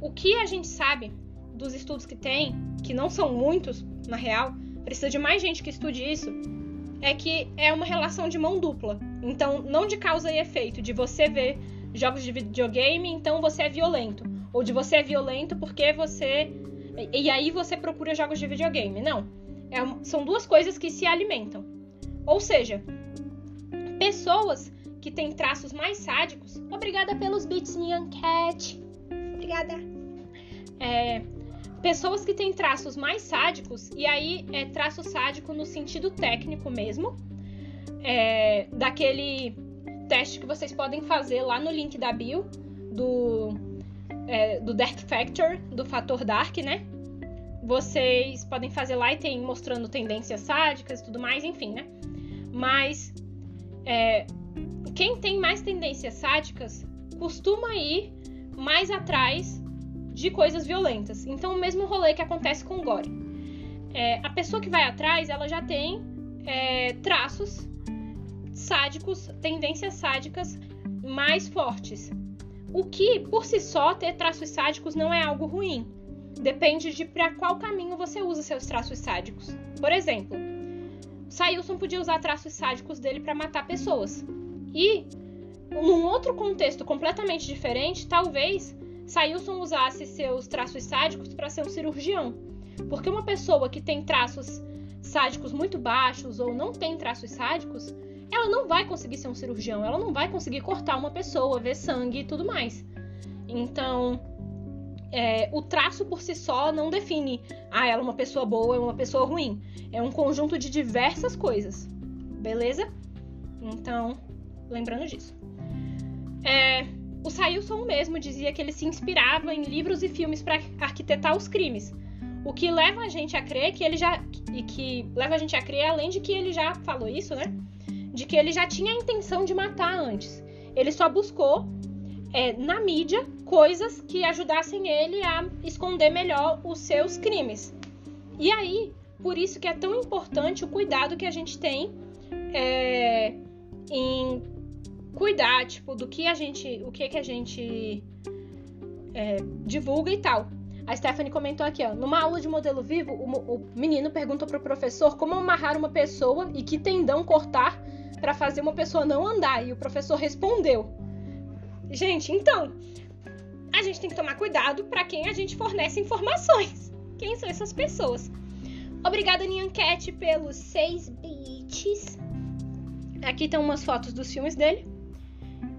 O que a gente sabe dos estudos que tem, que não são muitos, na real, precisa de mais gente que estude isso, é que é uma relação de mão dupla. Então, não de causa e efeito, de você ver jogos de videogame, então você é violento. Ou de você é violento porque você. E aí você procura jogos de videogame. Não. É, são duas coisas que se alimentam. Ou seja, pessoas que têm traços mais sádicos. Obrigada pelos beats, Nyan Cat. Obrigada. É, pessoas que têm traços mais sádicos, e aí é traço sádico no sentido técnico mesmo, é, daquele teste que vocês podem fazer lá no link da bio do, é, do Dark Factor, do fator Dark, né? Vocês podem fazer lá e tem mostrando tendências sádicas e tudo mais, enfim, né? Mas é, quem tem mais tendências sádicas costuma ir mais atrás de coisas violentas. Então, o mesmo rolê que acontece com o Gore. É, a pessoa que vai atrás, ela já tem é, traços sádicos, tendências sádicas mais fortes. O que, por si só, ter traços sádicos não é algo ruim. Depende de para qual caminho você usa seus traços sádicos. Por exemplo, Sailson podia usar traços sádicos dele para matar pessoas. E, num outro contexto completamente diferente, talvez Sailson usasse seus traços sádicos para ser um cirurgião. Porque uma pessoa que tem traços sádicos muito baixos ou não tem traços sádicos, ela não vai conseguir ser um cirurgião, ela não vai conseguir cortar uma pessoa, ver sangue e tudo mais. Então, é, o traço por si só não define, ah, ela é uma pessoa boa, é uma pessoa ruim. É um conjunto de diversas coisas, beleza? Então, lembrando disso. É, o Sailson mesmo dizia que ele se inspirava em livros e filmes para arquitetar os crimes. O que leva a gente a crer que ele já. E que leva a gente a crer, além de que ele já falou isso, né? De que ele já tinha a intenção de matar antes. Ele só buscou é, na mídia coisas que ajudassem ele a esconder melhor os seus crimes. E aí, por isso que é tão importante o cuidado que a gente tem é, em cuidar, tipo, do que a gente, o que que a gente é, divulga e tal. A Stephanie comentou aqui, ó, numa aula de modelo vivo, o, o menino perguntou pro professor como amarrar uma pessoa e que tendão cortar para fazer uma pessoa não andar. E o professor respondeu: Gente, então, a gente tem que tomar cuidado para quem a gente fornece informações. Quem são essas pessoas? Obrigada, Nianquete, pelos seis bits. Aqui estão umas fotos dos filmes dele.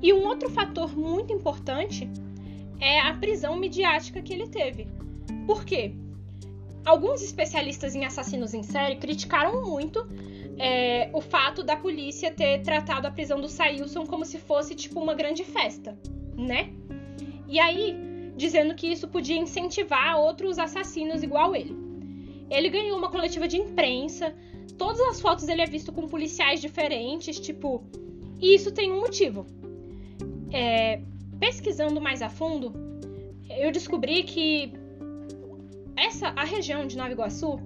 E um outro fator muito importante é a prisão midiática que ele teve. Por quê? Alguns especialistas em assassinos em série criticaram muito é, o fato da polícia ter tratado a prisão do Sailson como se fosse tipo uma grande festa, né? E aí, dizendo que isso podia incentivar outros assassinos igual ele. Ele ganhou uma coletiva de imprensa, todas as fotos ele é visto com policiais diferentes, tipo. E isso tem um motivo. É, pesquisando mais a fundo, eu descobri que essa a região de Nova Iguaçu,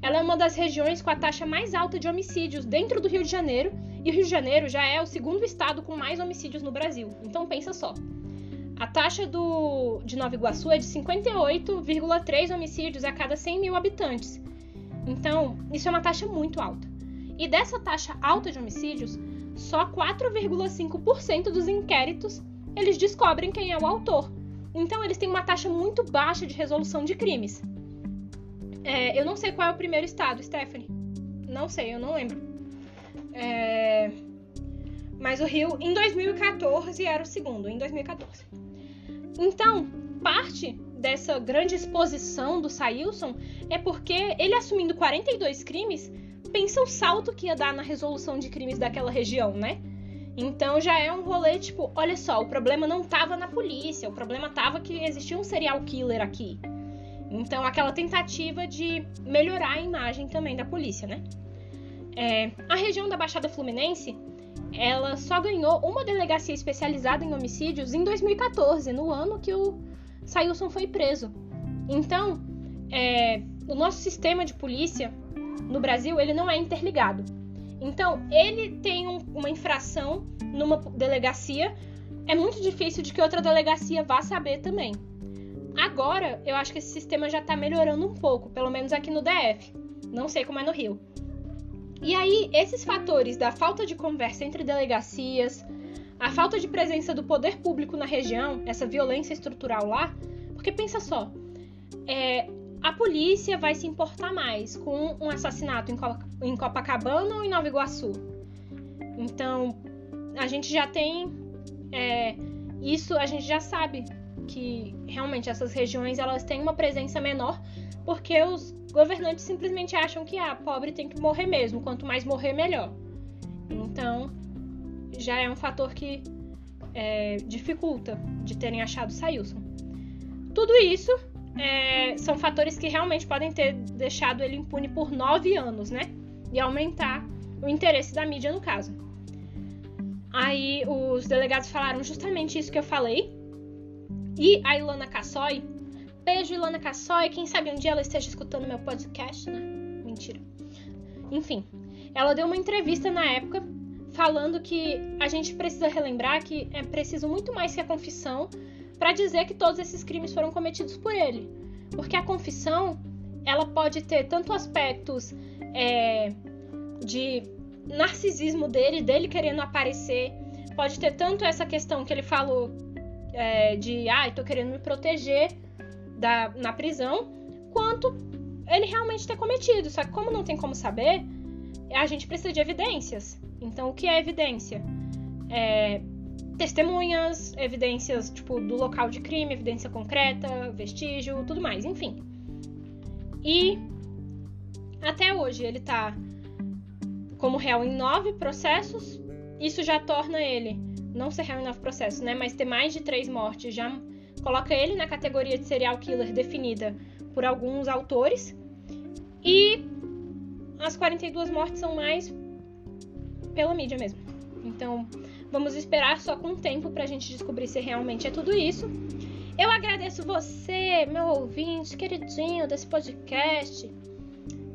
ela é uma das regiões com a taxa mais alta de homicídios dentro do Rio de Janeiro, e o Rio de Janeiro já é o segundo estado com mais homicídios no Brasil. Então pensa só. A taxa do, de Nova Iguaçu é de 58,3 homicídios a cada 100 mil habitantes. Então, isso é uma taxa muito alta. E dessa taxa alta de homicídios, só 4,5% dos inquéritos eles descobrem quem é o autor. Então eles têm uma taxa muito baixa de resolução de crimes. É, eu não sei qual é o primeiro estado, Stephanie. Não sei, eu não lembro. É... Mas o Rio, em 2014, era o segundo, em 2014. Então, parte dessa grande exposição do Sailson é porque ele assumindo 42 crimes, pensa o salto que ia dar na resolução de crimes daquela região, né? Então já é um rolê tipo, olha só, o problema não tava na polícia, o problema tava que existia um serial killer aqui. Então aquela tentativa de melhorar a imagem também da polícia, né? É, a região da Baixada Fluminense, ela só ganhou uma delegacia especializada em homicídios em 2014, no ano que o Sailson foi preso. Então, é, o nosso sistema de polícia no Brasil ele não é interligado. Então, ele tem um, uma infração numa delegacia, é muito difícil de que outra delegacia vá saber também. Agora, eu acho que esse sistema já está melhorando um pouco, pelo menos aqui no DF. Não sei como é no Rio. E aí, esses fatores da falta de conversa entre delegacias, a falta de presença do poder público na região, essa violência estrutural lá, porque pensa só, é, a polícia vai se importar mais com um assassinato em Copacabana ou em Nova Iguaçu? Então, a gente já tem é, isso, a gente já sabe que realmente essas regiões elas têm uma presença menor porque os governantes simplesmente acham que a ah, pobre tem que morrer mesmo, quanto mais morrer melhor. Então já é um fator que é, dificulta de terem achado Sayulson. Tudo isso é, são fatores que realmente podem ter deixado ele impune por nove anos, né? E aumentar o interesse da mídia no caso. Aí os delegados falaram justamente isso que eu falei. E a Ilana Cassoy, beijo Ilana Cassoy, quem sabe um dia ela esteja escutando meu podcast, né? Mentira. Enfim, ela deu uma entrevista na época falando que a gente precisa relembrar que é preciso muito mais que a confissão para dizer que todos esses crimes foram cometidos por ele. Porque a confissão, ela pode ter tanto aspectos é, de narcisismo dele, dele querendo aparecer, pode ter tanto essa questão que ele falou é, de, ai, ah, tô querendo me proteger da, na prisão, quanto ele realmente ter cometido. Só que como não tem como saber, a gente precisa de evidências. Então, o que é evidência? É, testemunhas, evidências tipo do local de crime, evidência concreta, vestígio, tudo mais, enfim. E até hoje ele tá como réu em nove processos. Isso já torna ele não ser réu em nove processos, né? Mas ter mais de três mortes já coloca ele na categoria de serial killer definida por alguns autores. E as 42 mortes são mais pela mídia mesmo. Então, vamos esperar só com o tempo pra gente descobrir se realmente é tudo isso. Eu agradeço você, meu ouvinte, queridinho desse podcast,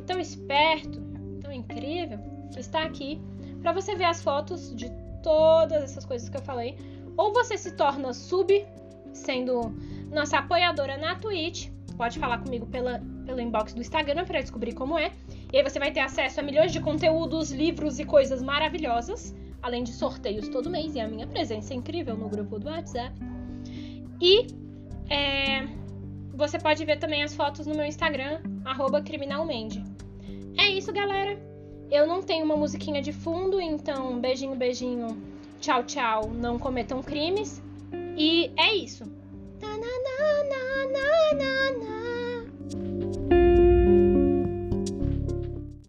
tão esperto, tão incrível, que está aqui para você ver as fotos de todas essas coisas que eu falei. Ou você se torna sub, sendo nossa apoiadora na Twitch. Pode falar comigo pela, pelo inbox do Instagram para descobrir como é. E aí você vai ter acesso a milhões de conteúdos, livros e coisas maravilhosas, além de sorteios todo mês e é a minha presença incrível no grupo do WhatsApp. E é, você pode ver também as fotos no meu Instagram, criminalmente. É isso, galera. Eu não tenho uma musiquinha de fundo, então beijinho, beijinho, tchau, tchau, não cometam crimes. E é isso.